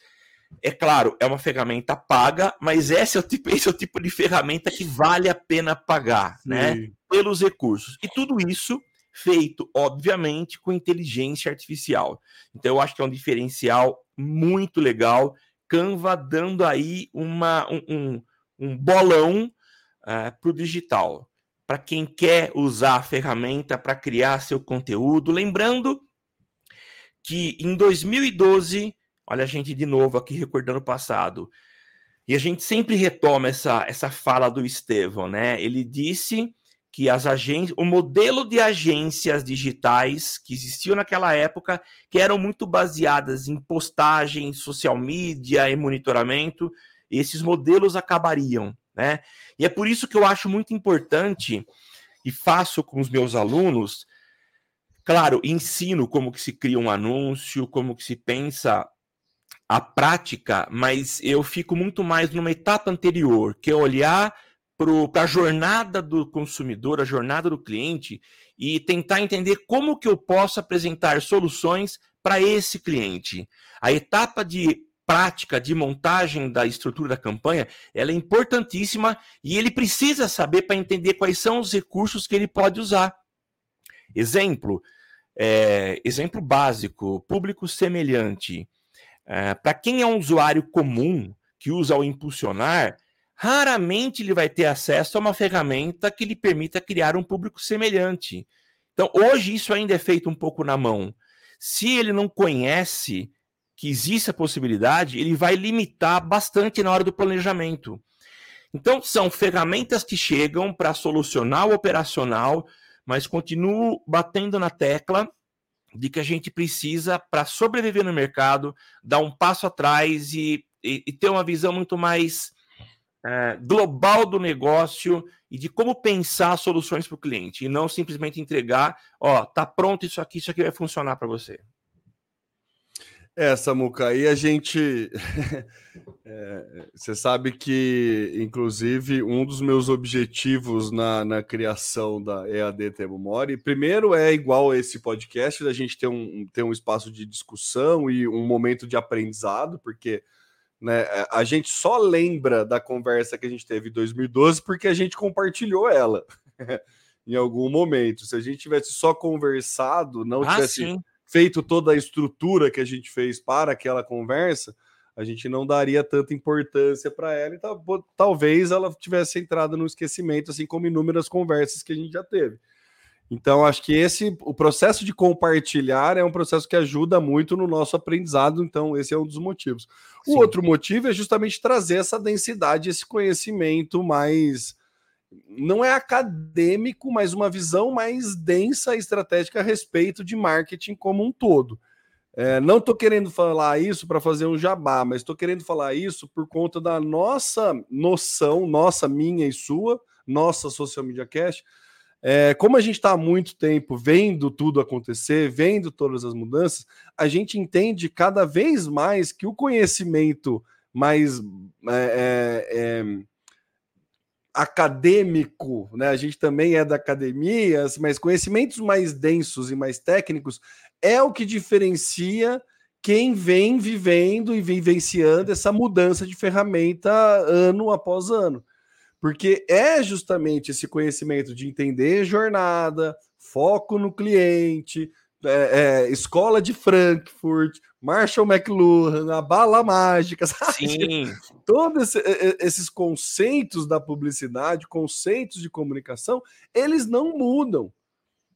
É claro, é uma ferramenta paga, mas esse é o tipo, esse é o tipo de ferramenta que vale a pena pagar, né? Sim. né? Pelos recursos. E tudo isso feito, obviamente, com inteligência artificial. Então, eu acho que é um diferencial muito legal. Canva dando aí uma, um, um, um bolão uh, eh, para o digital para quem quer usar a ferramenta para criar seu conteúdo. Lembrando que em 2012, olha a gente de novo aqui recordando o passado, e a gente sempre retoma essa, essa fala do Estevão, né? Ele disse que as agências, o modelo de agências digitais que existiam naquela época, que eram muito baseadas em postagem, social media e monitoramento, esses modelos acabariam né? E é por isso que eu acho muito importante e faço com os meus alunos, claro, ensino como que se cria um anúncio, como que se pensa a prática, mas eu fico muito mais numa etapa anterior, que é olhar para a jornada do consumidor, a jornada do cliente e tentar entender como que eu posso apresentar soluções para esse cliente. A etapa de prática de montagem da estrutura da campanha, ela é importantíssima e ele precisa saber para entender quais são os recursos que ele pode usar. Exemplo, é, exemplo básico, público semelhante. É, para quem é um usuário comum que usa o impulsionar, raramente ele vai ter acesso a uma ferramenta que lhe permita criar um público semelhante. Então, hoje isso ainda é feito um pouco na mão. Se ele não conhece que existe a possibilidade, ele vai limitar bastante na hora do planejamento. Então, são ferramentas que chegam para solucionar o operacional, mas continuo batendo na tecla de que a gente precisa, para sobreviver no mercado, dar um passo atrás e, e, e ter uma visão muito mais é, global do negócio e de como pensar soluções para o cliente, e não simplesmente entregar, ó, tá pronto isso aqui, isso aqui vai funcionar para você. É, Samuca, aí a gente. é, você sabe que, inclusive, um dos meus objetivos na, na criação da EAD Temo Mori, primeiro é igual esse podcast, da gente ter um, ter um espaço de discussão e um momento de aprendizado, porque né, a gente só lembra da conversa que a gente teve em 2012 porque a gente compartilhou ela em algum momento. Se a gente tivesse só conversado, não ah, tivesse. Sim feito toda a estrutura que a gente fez para aquela conversa, a gente não daria tanta importância para ela e tal, talvez ela tivesse entrado no esquecimento, assim como inúmeras conversas que a gente já teve. Então, acho que esse o processo de compartilhar é um processo que ajuda muito no nosso aprendizado. Então, esse é um dos motivos. O Sim. outro motivo é justamente trazer essa densidade, esse conhecimento mais não é acadêmico, mas uma visão mais densa e estratégica a respeito de marketing como um todo. É, não estou querendo falar isso para fazer um jabá, mas estou querendo falar isso por conta da nossa noção, nossa, minha e sua, nossa Social Media Cast. É, como a gente está há muito tempo vendo tudo acontecer, vendo todas as mudanças, a gente entende cada vez mais que o conhecimento mais é, é, é acadêmico, né? A gente também é da academia, mas conhecimentos mais densos e mais técnicos é o que diferencia quem vem vivendo e vivenciando essa mudança de ferramenta ano após ano. Porque é justamente esse conhecimento de entender jornada, foco no cliente, é, é, escola de Frankfurt, Marshall McLuhan, a bala mágica, sabe? Sim. Todos esse, esses conceitos da publicidade, conceitos de comunicação, eles não mudam.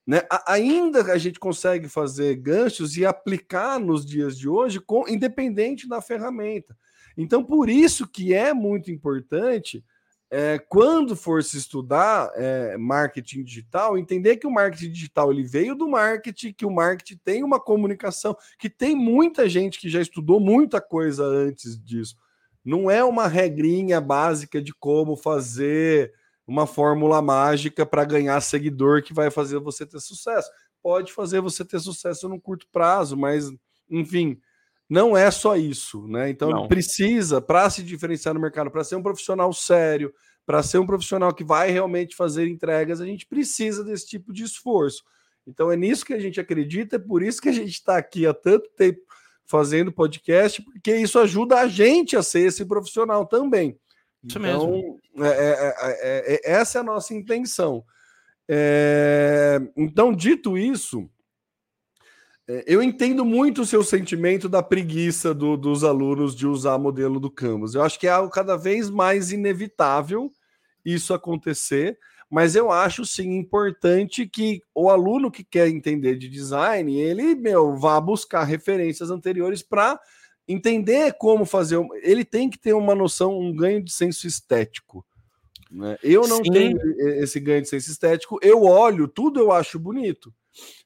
Né? ainda a gente consegue fazer ganchos e aplicar nos dias de hoje, com, independente da ferramenta. Então, por isso que é muito importante é, quando for se estudar é, marketing digital, entender que o marketing digital ele veio do marketing, que o marketing tem uma comunicação, que tem muita gente que já estudou muita coisa antes disso. Não é uma regrinha básica de como fazer uma fórmula mágica para ganhar seguidor que vai fazer você ter sucesso. Pode fazer você ter sucesso no curto prazo, mas enfim, não é só isso, né? Então não. precisa, para se diferenciar no mercado, para ser um profissional sério, para ser um profissional que vai realmente fazer entregas, a gente precisa desse tipo de esforço. Então é nisso que a gente acredita, é por isso que a gente está aqui há tanto tempo fazendo podcast, porque isso ajuda a gente a ser esse profissional também. Isso então, mesmo. É, é, é, é essa é a nossa intenção. É, então, dito isso, é, eu entendo muito o seu sentimento da preguiça do, dos alunos de usar modelo do Canvas. Eu acho que é algo cada vez mais inevitável isso acontecer, mas eu acho sim importante que o aluno que quer entender de design, ele meu, vá buscar referências anteriores para entender como fazer. Ele tem que ter uma noção, um ganho de senso estético. Né? Eu não sim. tenho esse ganho de senso estético, eu olho, tudo eu acho bonito.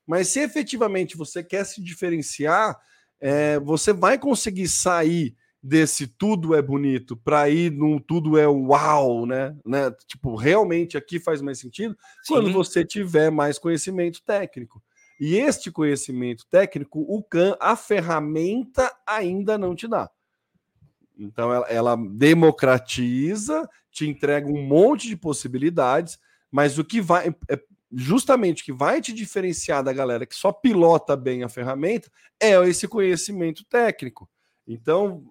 Mas se efetivamente você quer se diferenciar, é, você vai conseguir sair desse tudo é bonito para ir num tudo é uau, né? né? Tipo, realmente aqui faz mais sentido Sim. quando você tiver mais conhecimento técnico. E este conhecimento técnico, o CAN, a ferramenta ainda não te dá. Então ela, ela democratiza, te entrega um monte de possibilidades, mas o que vai é, justamente que vai te diferenciar da galera que só pilota bem a ferramenta é esse conhecimento técnico. Então,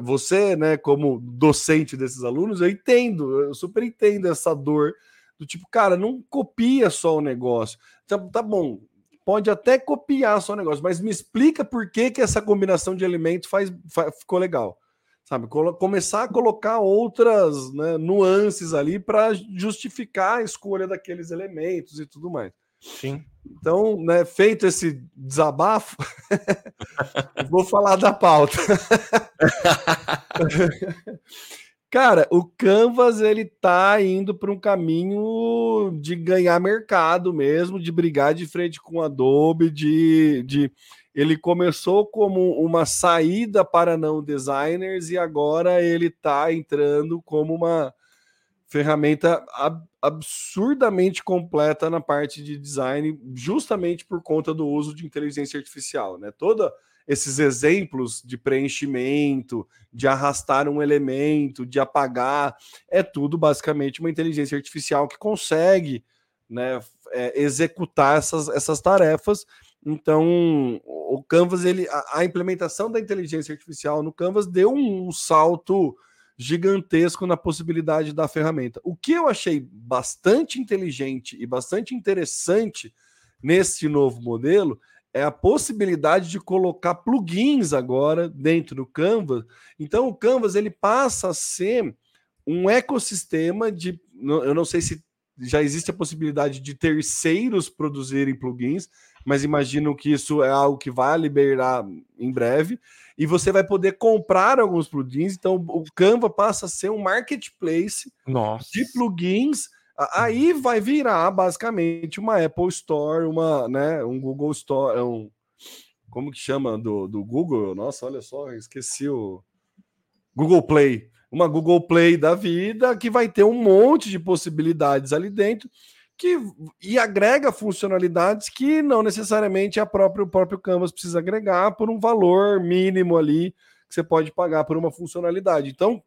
você, né, como docente desses alunos, eu entendo, eu super entendo essa dor do tipo, cara, não copia só o negócio. Tá, tá bom, pode até copiar só o negócio, mas me explica por que, que essa combinação de elementos faz, faz ficou legal. Sabe, começar a colocar outras né, nuances ali para justificar a escolha daqueles elementos e tudo mais. Sim. Então, né, feito esse desabafo, vou falar da pauta. Cara, o Canvas ele tá indo para um caminho de ganhar mercado mesmo, de brigar de frente com a Adobe, de, de ele começou como uma saída para não designers e agora ele está entrando como uma ferramenta ab absurdamente completa na parte de design, justamente por conta do uso de inteligência artificial, né? Toda esses exemplos de preenchimento, de arrastar um elemento, de apagar, é tudo basicamente uma inteligência artificial que consegue né, é, executar essas, essas tarefas. Então, o Canvas, ele, a, a, implementação da inteligência artificial no Canvas deu um, um salto gigantesco na possibilidade da ferramenta. O que eu achei bastante inteligente e bastante interessante nesse novo modelo é a possibilidade de colocar plugins agora dentro do Canvas. Então o Canvas ele passa a ser um ecossistema de, eu não sei se já existe a possibilidade de terceiros produzirem plugins, mas imagino que isso é algo que vai liberar em breve. E você vai poder comprar alguns plugins. Então o Canva passa a ser um marketplace Nossa. de plugins Aí vai virar basicamente uma Apple Store, uma, né, um Google Store, um, como que chama do, do Google? Nossa, olha só, esqueci o Google Play. Uma Google Play da vida que vai ter um monte de possibilidades ali dentro que e agrega funcionalidades que não necessariamente a própria, o próprio Canvas precisa agregar por um valor mínimo ali que você pode pagar por uma funcionalidade. Então,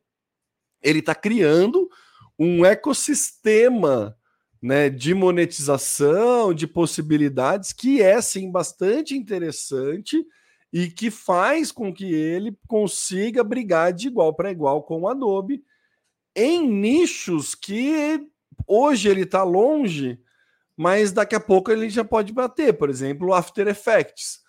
ele está criando um ecossistema né, de monetização, de possibilidades, que é sim bastante interessante e que faz com que ele consiga brigar de igual para igual com o Adobe em nichos que hoje ele está longe, mas daqui a pouco ele já pode bater. Por exemplo, o After Effects.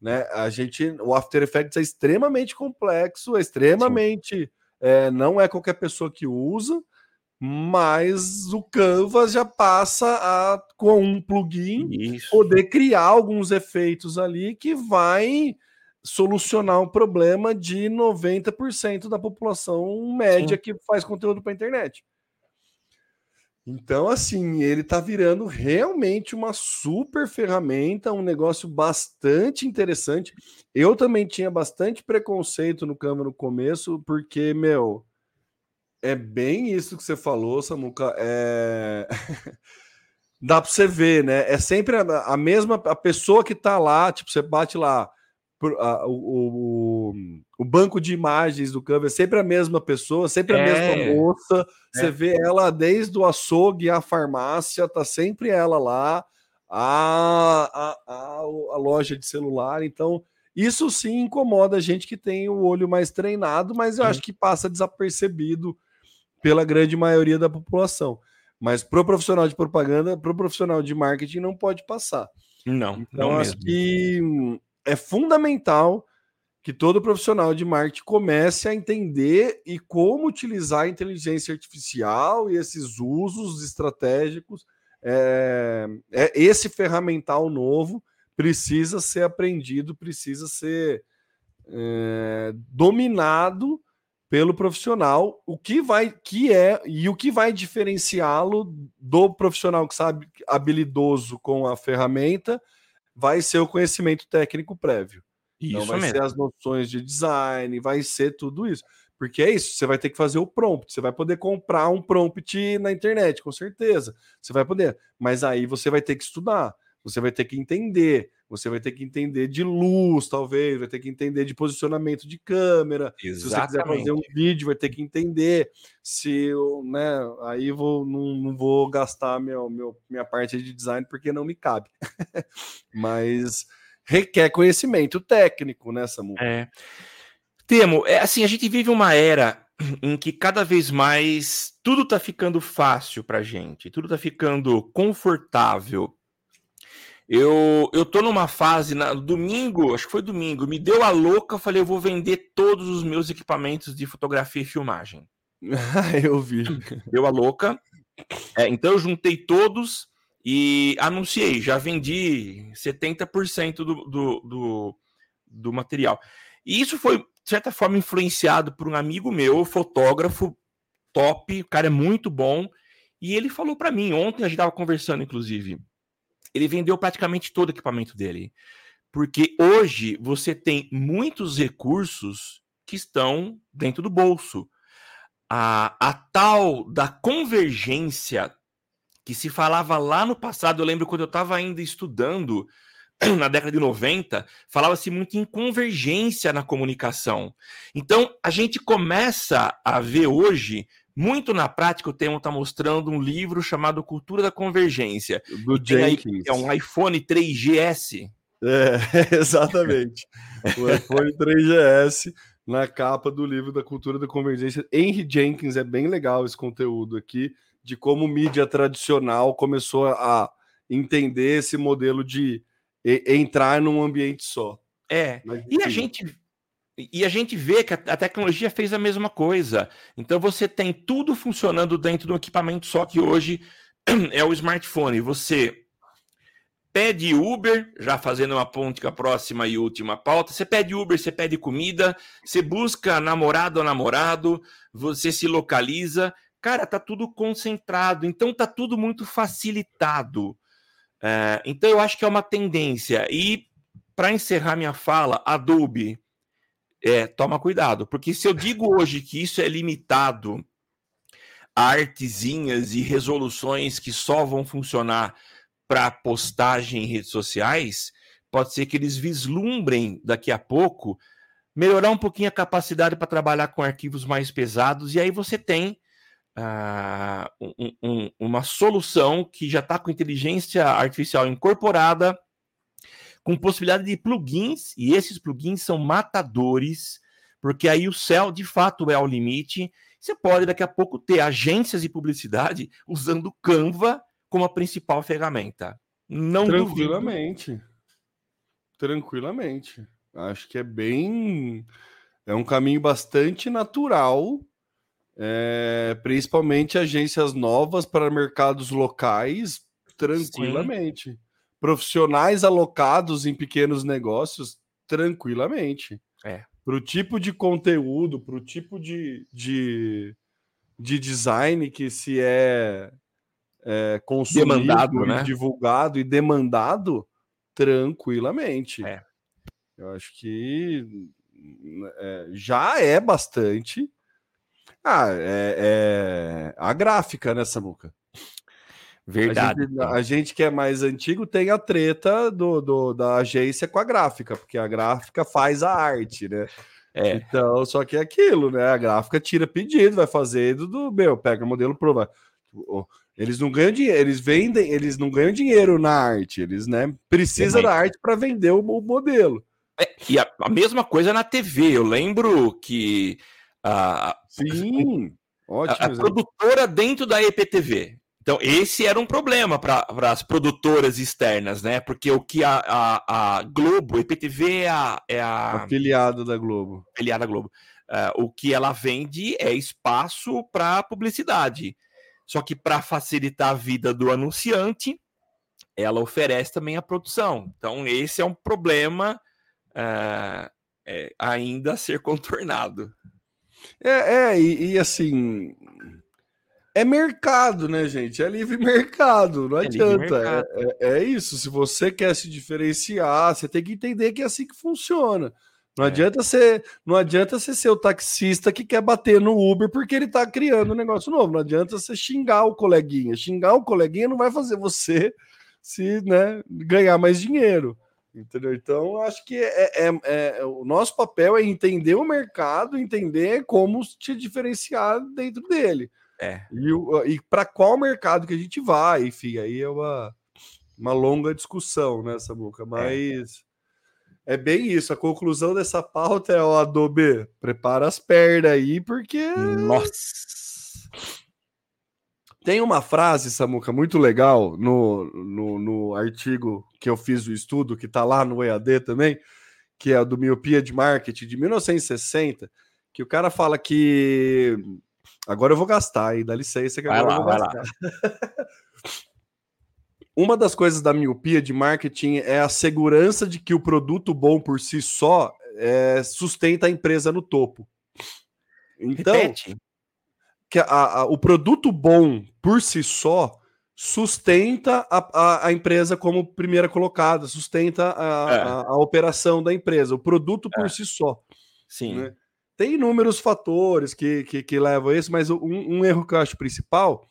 Né? A gente, o After Effects é extremamente complexo, é extremamente. É, não é qualquer pessoa que usa mas o Canvas já passa a, com um plugin, Isso. poder criar alguns efeitos ali que vai solucionar um problema de 90% da população média Sim. que faz conteúdo para a internet. Então, assim, ele está virando realmente uma super ferramenta, um negócio bastante interessante. Eu também tinha bastante preconceito no Canva no começo, porque, meu, é bem isso que você falou, Samuca. É... Dá para você ver, né? É sempre a, mesma a pessoa que tá lá, tipo, você bate lá o, o, o, banco de imagens do Canva, é sempre a mesma pessoa, sempre a é. mesma moça. Você é. vê ela desde o açougue à farmácia, tá sempre ela lá, a, a, a, a loja de celular. Então, isso sim incomoda a gente que tem o olho mais treinado, mas eu acho que passa desapercebido pela grande maioria da população. Mas para o profissional de propaganda, para o profissional de marketing, não pode passar. Não, então não acho mesmo. que é fundamental que todo profissional de marketing comece a entender e como utilizar a inteligência artificial e esses usos estratégicos. É, é esse ferramental novo precisa ser aprendido, precisa ser é, dominado pelo profissional, o que vai que é e o que vai diferenciá-lo do profissional que sabe habilidoso com a ferramenta vai ser o conhecimento técnico prévio. Isso Não vai mesmo. ser as noções de design, vai ser tudo isso. Porque é isso, você vai ter que fazer o prompt, você vai poder comprar um prompt na internet, com certeza. Você vai poder, mas aí você vai ter que estudar, você vai ter que entender, você vai ter que entender de luz, talvez, vai ter que entender de posicionamento de câmera. Exatamente. Se você quiser fazer um vídeo, vai ter que entender se eu, né? Aí vou, não, não vou gastar meu, meu, minha parte de design porque não me cabe. Mas requer conhecimento técnico, né, Samu? É. Temo, é assim, a gente vive uma era em que cada vez mais tudo está ficando fácil para gente, tudo está ficando confortável eu, eu tô numa fase, na, domingo, acho que foi domingo, me deu a louca, eu falei, eu vou vender todos os meus equipamentos de fotografia e filmagem. eu vi. Deu a louca. É, então eu juntei todos e anunciei, já vendi 70% do, do, do, do material. E isso foi, de certa forma, influenciado por um amigo meu, fotógrafo top, o cara é muito bom, e ele falou para mim, ontem a gente estava conversando, inclusive, ele vendeu praticamente todo o equipamento dele. Porque hoje você tem muitos recursos que estão dentro do bolso. a, a tal da convergência que se falava lá no passado, eu lembro quando eu estava ainda estudando na década de 90, falava-se muito em convergência na comunicação. Então, a gente começa a ver hoje, muito na prática, o Temo está mostrando um livro chamado Cultura da Convergência. Do Jenkins. é um iPhone 3GS. É, exatamente. o iPhone 3GS na capa do livro da Cultura da Convergência. Henry Jenkins, é bem legal esse conteúdo aqui, de como mídia tradicional começou a entender esse modelo de entrar num ambiente só. É. Mas, e a gente e a gente vê que a, tecnologia fez a mesma coisa. Então você tem tudo funcionando dentro de um equipamento só que hoje é o smartphone. Você pede Uber, já fazendo uma ponte com a próxima e última pauta. Você pede Uber, você pede comida, você busca namorado ou namorado, você se localiza. Cara, tá tudo concentrado, então tá tudo muito facilitado. É, então eu acho que é uma tendência. E para encerrar minha fala, Adobe, é, toma cuidado, porque se eu digo hoje que isso é limitado a artezinhas e resoluções que só vão funcionar para postagem em redes sociais, pode ser que eles vislumbrem daqui a pouco melhorar um pouquinho a capacidade para trabalhar com arquivos mais pesados, e aí você tem uh, um, um, uma solução que já está com inteligência artificial incorporada, com possibilidade de plugins, e esses plugins são matadores, porque aí o céu de fato é o limite. Você pode daqui a pouco ter agências de publicidade usando Canva como a principal ferramenta. Não Tranquilamente. Duvido. Tranquilamente. Acho que é bem. É um caminho bastante natural é, principalmente agências novas para mercados locais, tranquilamente. Sim. Profissionais alocados em pequenos negócios, tranquilamente. É. Para o tipo de conteúdo, para o tipo de, de, de design que se é, é consumido, demandado, né? divulgado e demandado, tranquilamente. É. Eu acho que é, já é bastante ah, é, é... a gráfica, né, Samuca? Verdade. A gente, a gente, que é mais antigo tem a treta do, do, da agência com a gráfica, porque a gráfica faz a arte, né? É. Então, só que é aquilo, né? A gráfica tira pedido, vai fazer do, do meu, pega o modelo prova. Eles não ganham dinheiro, eles vendem, eles não ganham dinheiro na arte, eles, né, precisam da arte para vender o, o modelo. É, e a, a, mesma coisa na TV. Eu lembro que a, Sim, ótimo. A, a produtora dentro da EPTV. Então, esse era um problema para as produtoras externas, né? Porque o que a, a, a Globo, a EPTV é a, é a. Afiliada da Globo. Afiliada da Globo. Uh, o que ela vende é espaço para publicidade. Só que para facilitar a vida do anunciante, ela oferece também a produção. Então, esse é um problema uh, é, ainda a ser contornado. É, é e, e, assim. É mercado, né, gente? É livre mercado, não é adianta. É, é, é, isso. Se você quer se diferenciar, você tem que entender que é assim que funciona. Não é. adianta ser, não adianta você ser o taxista que quer bater no Uber porque ele está criando um negócio novo. Não adianta você xingar o coleguinha. Xingar o coleguinha não vai fazer você se, né, ganhar mais dinheiro. Entendeu? Então, acho que é, é, é, o nosso papel é entender o mercado, entender como te diferenciar dentro dele. É. E, e para qual mercado que a gente vai, enfim, aí é uma, uma longa discussão, né, Samuca? É. Mas é. é bem isso. A conclusão dessa pauta é: o Adobe, prepara as pernas aí, porque. Nossa! Tem uma frase, Samuca, muito legal no, no, no artigo que eu fiz o estudo, que está lá no EAD também, que é a do Miopia de Marketing, de 1960, que o cara fala que. Agora eu vou gastar, e dá licença que agora lá, eu vou gastar. Uma das coisas da miopia de marketing é a segurança de que o produto bom por si só é, sustenta a empresa no topo. Então, Repete que a, a, o produto bom por si só sustenta a, a, empresa como primeira colocada, sustenta a, é. a, operação da empresa, o produto por é. si só. Sim. Né? Tem inúmeros fatores que, que, que levam a isso, mas um, um erro que eu acho principal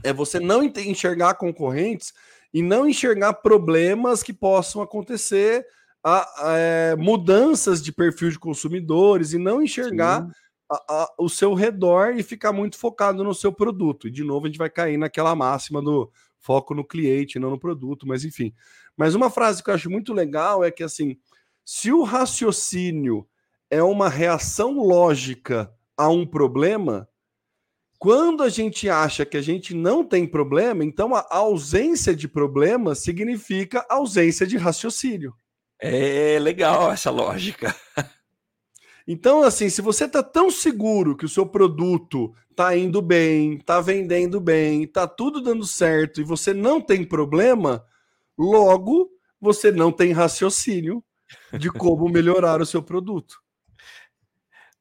é você não enxergar concorrentes e não enxergar problemas que possam acontecer, a, a, é, mudanças de perfil de consumidores e não enxergar a, o seu redor e ficar muito focado no seu produto. E de novo a gente vai cair naquela máxima do foco no cliente, não no produto, mas enfim. Mas uma frase que eu acho muito legal é que assim, se o raciocínio é uma reação lógica a um problema, quando a gente acha que a gente não tem problema, então a ausência de problema significa ausência de raciocínio. É legal essa lógica. Então, assim, se você está tão seguro que o seu produto está indo bem, está vendendo bem, está tudo dando certo e você não tem problema, logo você não tem raciocínio de como melhorar o seu produto.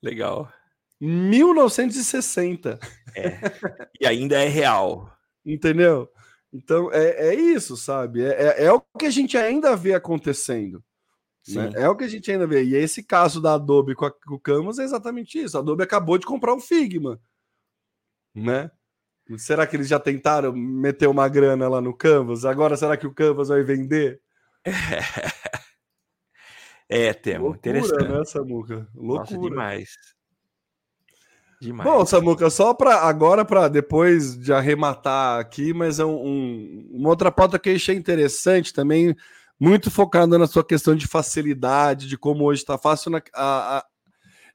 Legal. 1960. É. E ainda é real. Entendeu? Então é, é isso, sabe? É, é, é, o que a gente ainda vê acontecendo. Né? É o que a gente ainda vê. E esse caso da Adobe com, a, com o Canvas é exatamente isso. A Adobe acabou de comprar o Figma. Né? Será que eles já tentaram meter uma grana lá no Canvas? Agora será que o Canvas vai vender? É, Temo. Loucura, interessante. né, Samuca? Loucura. Nossa, demais. Demais. Bom, Samuca, só para agora, para depois de arrematar aqui, mas é um, um, uma outra pauta que eu achei interessante também, muito focada na sua questão de facilidade, de como hoje está fácil. Na, a, a,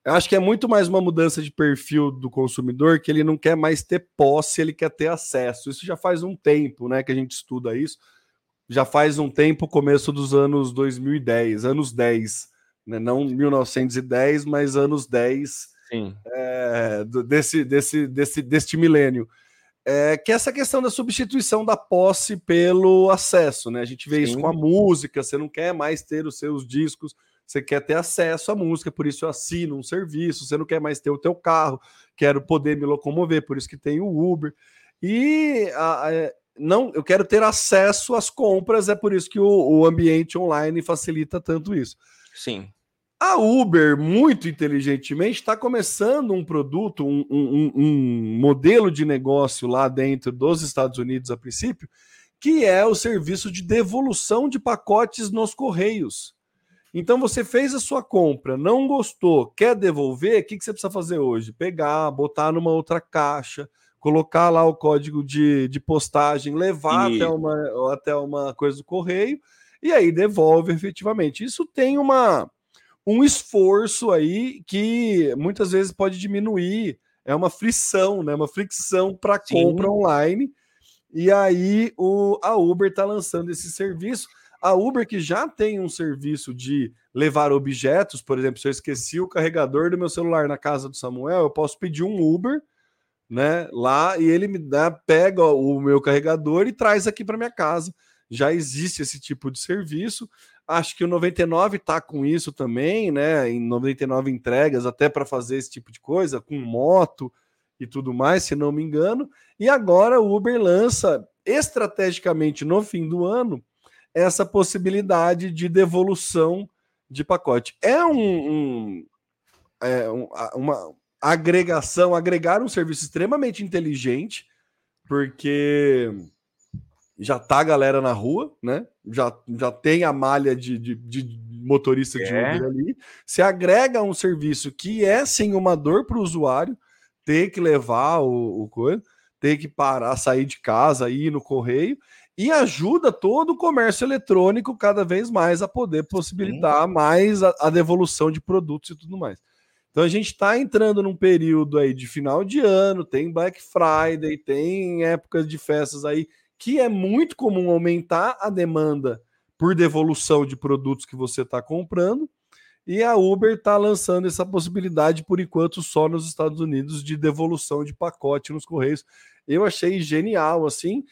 eu acho que é muito mais uma mudança de perfil do consumidor, que ele não quer mais ter posse, ele quer ter acesso. Isso já faz um tempo, né, que a gente estuda isso. Já faz um tempo, começo dos anos 2010, anos 10, né, não 1910, mas anos 10 Sim. É, desse, desse, desse, deste milênio. É, que é essa questão da substituição da posse pelo acesso, né? A gente vê Sim. isso com a música, você não quer mais ter os seus discos, você quer ter acesso à música, por isso eu assino um serviço, você não quer mais ter o teu carro, quero poder me locomover, por isso que tem o Uber. E a, a, não, eu quero ter acesso às compras, é por isso que o, o ambiente online facilita tanto isso. Sim. A Uber, muito inteligentemente, está começando um produto, um, um, um, modelo de negócio lá dentro dos Estados Unidos, a princípio, que é o serviço de devolução de pacotes nos correios. Então você fez a sua compra, não gostou, quer devolver, o que, que você precisa fazer hoje? Pegar, botar numa outra caixa, colocar lá o código de, de postagem, levar até uma, até uma coisa do correio e aí devolve efetivamente. Isso tem uma um esforço aí que muitas vezes pode diminuir, é uma frição, né? Uma fricção para compra online. E aí o, a Uber está lançando esse serviço. A Uber que já tem um serviço de levar objetos, por exemplo, se eu esqueci o carregador do meu celular na casa do Samuel, eu posso pedir um Uber, né, lá e ele me dá, pega o meu carregador e traz aqui para minha casa. Já existe esse tipo de serviço. Acho que o 99 tá com isso também, né? Em 99 entregas, até para fazer esse tipo de coisa, com moto e tudo mais, se não me engano. E agora o Uber lança estrategicamente no fim do ano essa possibilidade de devolução de pacote. É um, um é um, uma agregação, agregar um serviço extremamente inteligente, porque já tá a galera na rua, né? Já, já tem a malha de, de, de motorista é. de Uber ali. Se agrega um serviço que é sem uma dor para o usuário, ter que levar o, o coisa, ter que parar, sair de casa, ir no correio, e ajuda todo o comércio eletrônico cada vez mais a poder possibilitar Sim. mais a, a devolução de produtos e tudo mais. Então a gente está entrando num período aí de final de ano, tem Black Friday, tem épocas de festas aí que é muito comum aumentar a demanda por devolução de produtos que você está comprando. E a Uber está lançando essa possibilidade, por enquanto, só nos Estados Unidos, de devolução de pacote nos Correios. Eu achei genial, assim.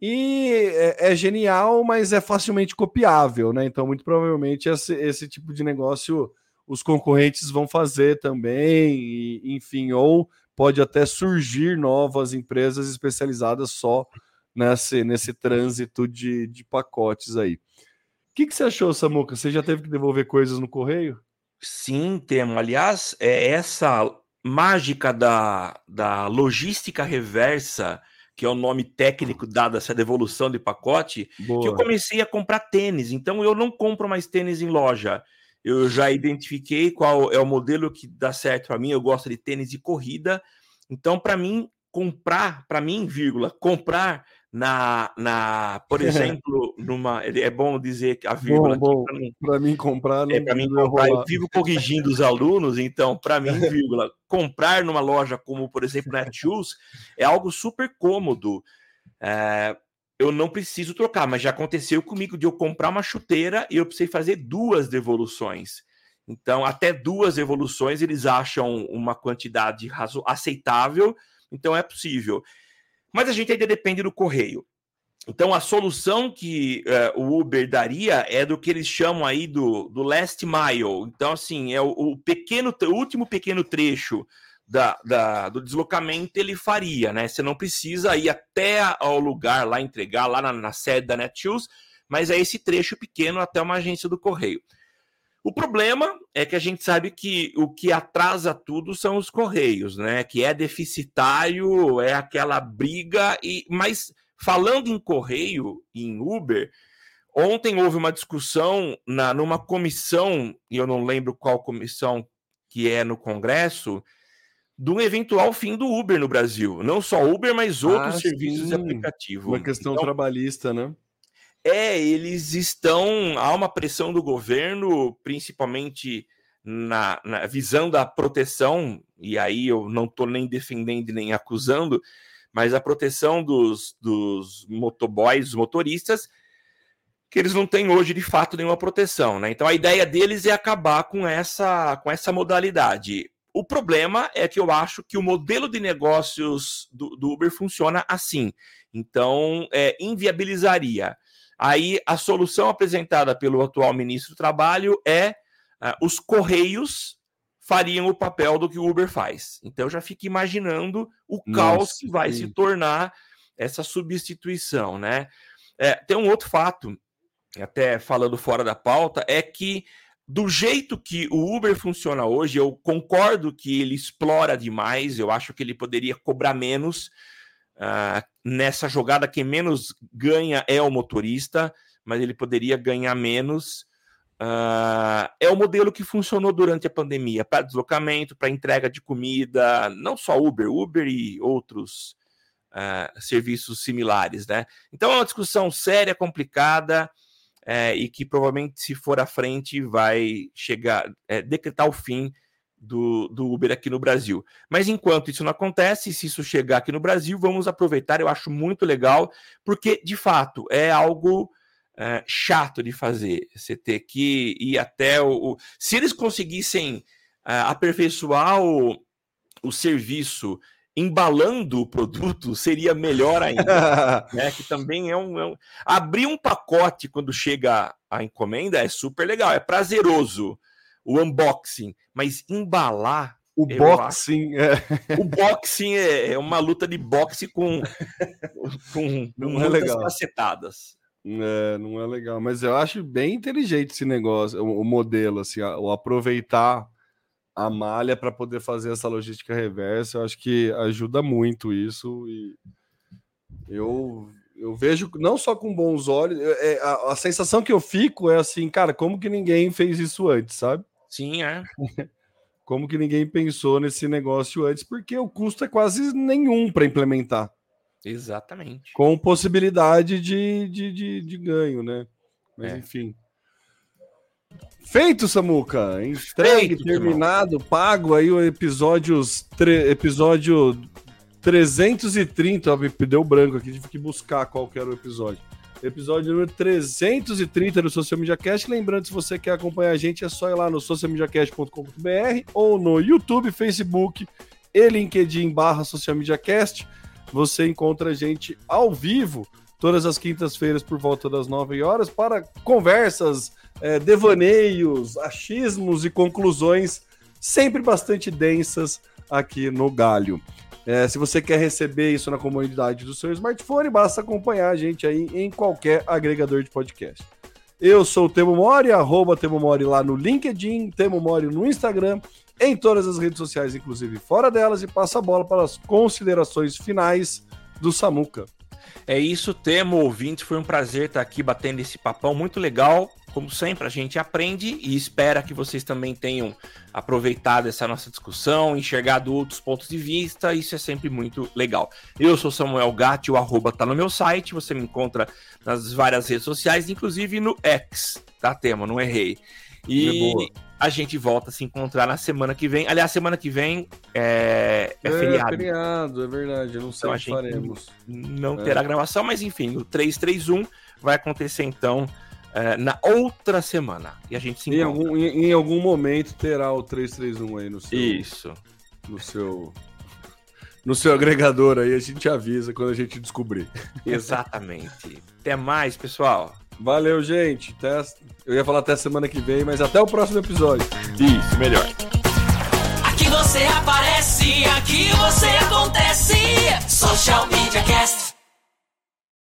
E é, é genial, mas é facilmente copiável, né? Então, muito provavelmente, esse, esse tipo de negócio os concorrentes vão fazer também, e, enfim, ou pode até surgir novas empresas especializadas só nesse, nesse trânsito de, de pacotes aí. O que, que você achou, Samuca? Você já teve que devolver coisas no correio? Sim, temos. Aliás, é essa mágica da, da logística reversa, que é o nome técnico dado a essa devolução de pacote, Boa. que eu comecei a comprar tênis. Então eu não compro mais tênis em loja. Eu já identifiquei qual é o modelo que dá certo para mim. Eu gosto de tênis de corrida. Então, para mim, comprar, para mim, vírgula, comprar na, na por exemplo, numa. É bom dizer que a vírgula. Para mim, comprar. Não é, para mim, comprar. Eu vivo corrigindo os alunos, então, para mim, vírgula, comprar numa loja como, por exemplo, Netshoes é algo super cômodo. É, eu não preciso trocar, mas já aconteceu comigo de eu comprar uma chuteira e eu precisei fazer duas devoluções. Então, até duas devoluções eles acham uma quantidade aceitável, então é possível. Mas a gente ainda depende do correio. Então, a solução que uh, o Uber daria é do que eles chamam aí do, do last mile. Então, assim, é o, o pequeno, o último pequeno trecho da, da, do deslocamento ele faria, né? Você não precisa ir até ao lugar lá entregar, lá na, na sede da Netshoes, mas é esse trecho pequeno até uma agência do correio. O problema é que a gente sabe que o que atrasa tudo são os correios, né? Que é deficitário, é aquela briga e mas falando em correio em Uber, ontem houve uma discussão na numa comissão, e eu não lembro qual comissão que é no Congresso, do eventual fim do Uber no Brasil. Não só Uber, mas outros ah, serviços sim. de aplicativo. Uma questão então, trabalhista, né? É, eles estão. Há uma pressão do governo, principalmente na, na visando a proteção, e aí eu não estou nem defendendo nem acusando, mas a proteção dos, dos motoboys, dos motoristas, que eles não têm hoje de fato nenhuma proteção, né? Então a ideia deles é acabar com essa, com essa modalidade. O problema é que eu acho que o modelo de negócios do, do Uber funciona assim. Então, é, inviabilizaria. Aí, a solução apresentada pelo atual ministro do Trabalho é uh, os Correios fariam o papel do que o Uber faz. Então, eu já fico imaginando o Nossa, caos que vai sim. se tornar essa substituição, né? É, tem um outro fato, até falando fora da pauta, é que do jeito que o Uber funciona hoje, eu concordo que ele explora demais. Eu acho que ele poderia cobrar menos. Uh, nessa jogada, quem menos ganha é o motorista, mas ele poderia ganhar menos. Uh, é o modelo que funcionou durante a pandemia para deslocamento, para entrega de comida, não só Uber, Uber e outros uh, serviços similares, né? Então é uma discussão séria, complicada é, e que provavelmente, se for à frente, vai chegar, é, decretar o fim do, do Uber aqui no Brasil. Mas enquanto isso não acontece, se isso chegar aqui no Brasil, vamos aproveitar. Eu acho muito legal, porque de fato é algo é, chato de fazer. Você ter que ir até o. o... Se eles conseguissem é, aperfeiçoar o, o serviço embalando o produto seria melhor ainda, né? Que também é um, é um, abrir um pacote quando chega a encomenda é super legal, é prazeroso o unboxing, mas embalar o boxing, é... o boxing é, é, uma luta de boxe com com não é legal. cacetadas. É, não é legal, mas eu acho bem inteligente esse negócio, o, o modelo assim, o aproveitar a malha para poder fazer essa logística reversa. Eu acho que ajuda muito isso e eu eu vejo não só com bons olhos, é, a, a, sensação que eu fico é assim, cara, como que ninguém fez isso antes, sabe? Sim, é. como que ninguém pensou nesse negócio antes, porque o custo é quase nenhum para implementar. Exatamente. Com possibilidade de, de, de, de ganho, né? Mas é. enfim. Feito, Samuca. Entregue, Feito, terminado, pago aí o episódio, tre... episódio 330. Ó, deu branco aqui, tive que buscar qual era o episódio. Episódio número 330 do Social Media Cast. Lembrando, se você quer acompanhar a gente, é só ir lá no socialmediacast.com.br ou no YouTube, Facebook e LinkedIn barra Social Media Cast. Você encontra a gente ao vivo todas as quintas-feiras por volta das 9 horas para conversas é, devaneios, achismos e conclusões sempre bastante densas aqui no Galho. É, se você quer receber isso na comunidade do seu smartphone, basta acompanhar a gente aí em qualquer agregador de podcast. Eu sou o Temo Mori, arroba Temo Mori lá no LinkedIn, Temo Mori no Instagram, em todas as redes sociais, inclusive fora delas, e passa a bola para as considerações finais do Samuca. É isso, Temo, ouvinte. Foi um prazer estar aqui batendo esse papão muito legal. Como sempre, a gente aprende e espera que vocês também tenham aproveitado essa nossa discussão, enxergado outros pontos de vista. Isso é sempre muito legal. Eu sou Samuel Gatti, o arroba tá no meu site. Você me encontra nas várias redes sociais, inclusive no X, tá, Tema? Não errei. E a gente volta a se encontrar na semana que vem. Aliás, semana que vem é, é, é feriado. É feriado, é verdade. Eu não sei então, o que faremos. Não é. terá gravação, mas enfim, o 331 vai acontecer então é, na outra semana. E a gente se em algum, em, em, algum momento terá o 331 aí no seu. Isso. No seu. No seu agregador aí, a gente avisa quando a gente descobrir. Exatamente. Até mais, pessoal. Valeu, gente. Até... Eu ia falar até semana que vem, mas até o próximo episódio. Isso, melhor. Aqui você aparece, aqui você acontece. Social Media Cast.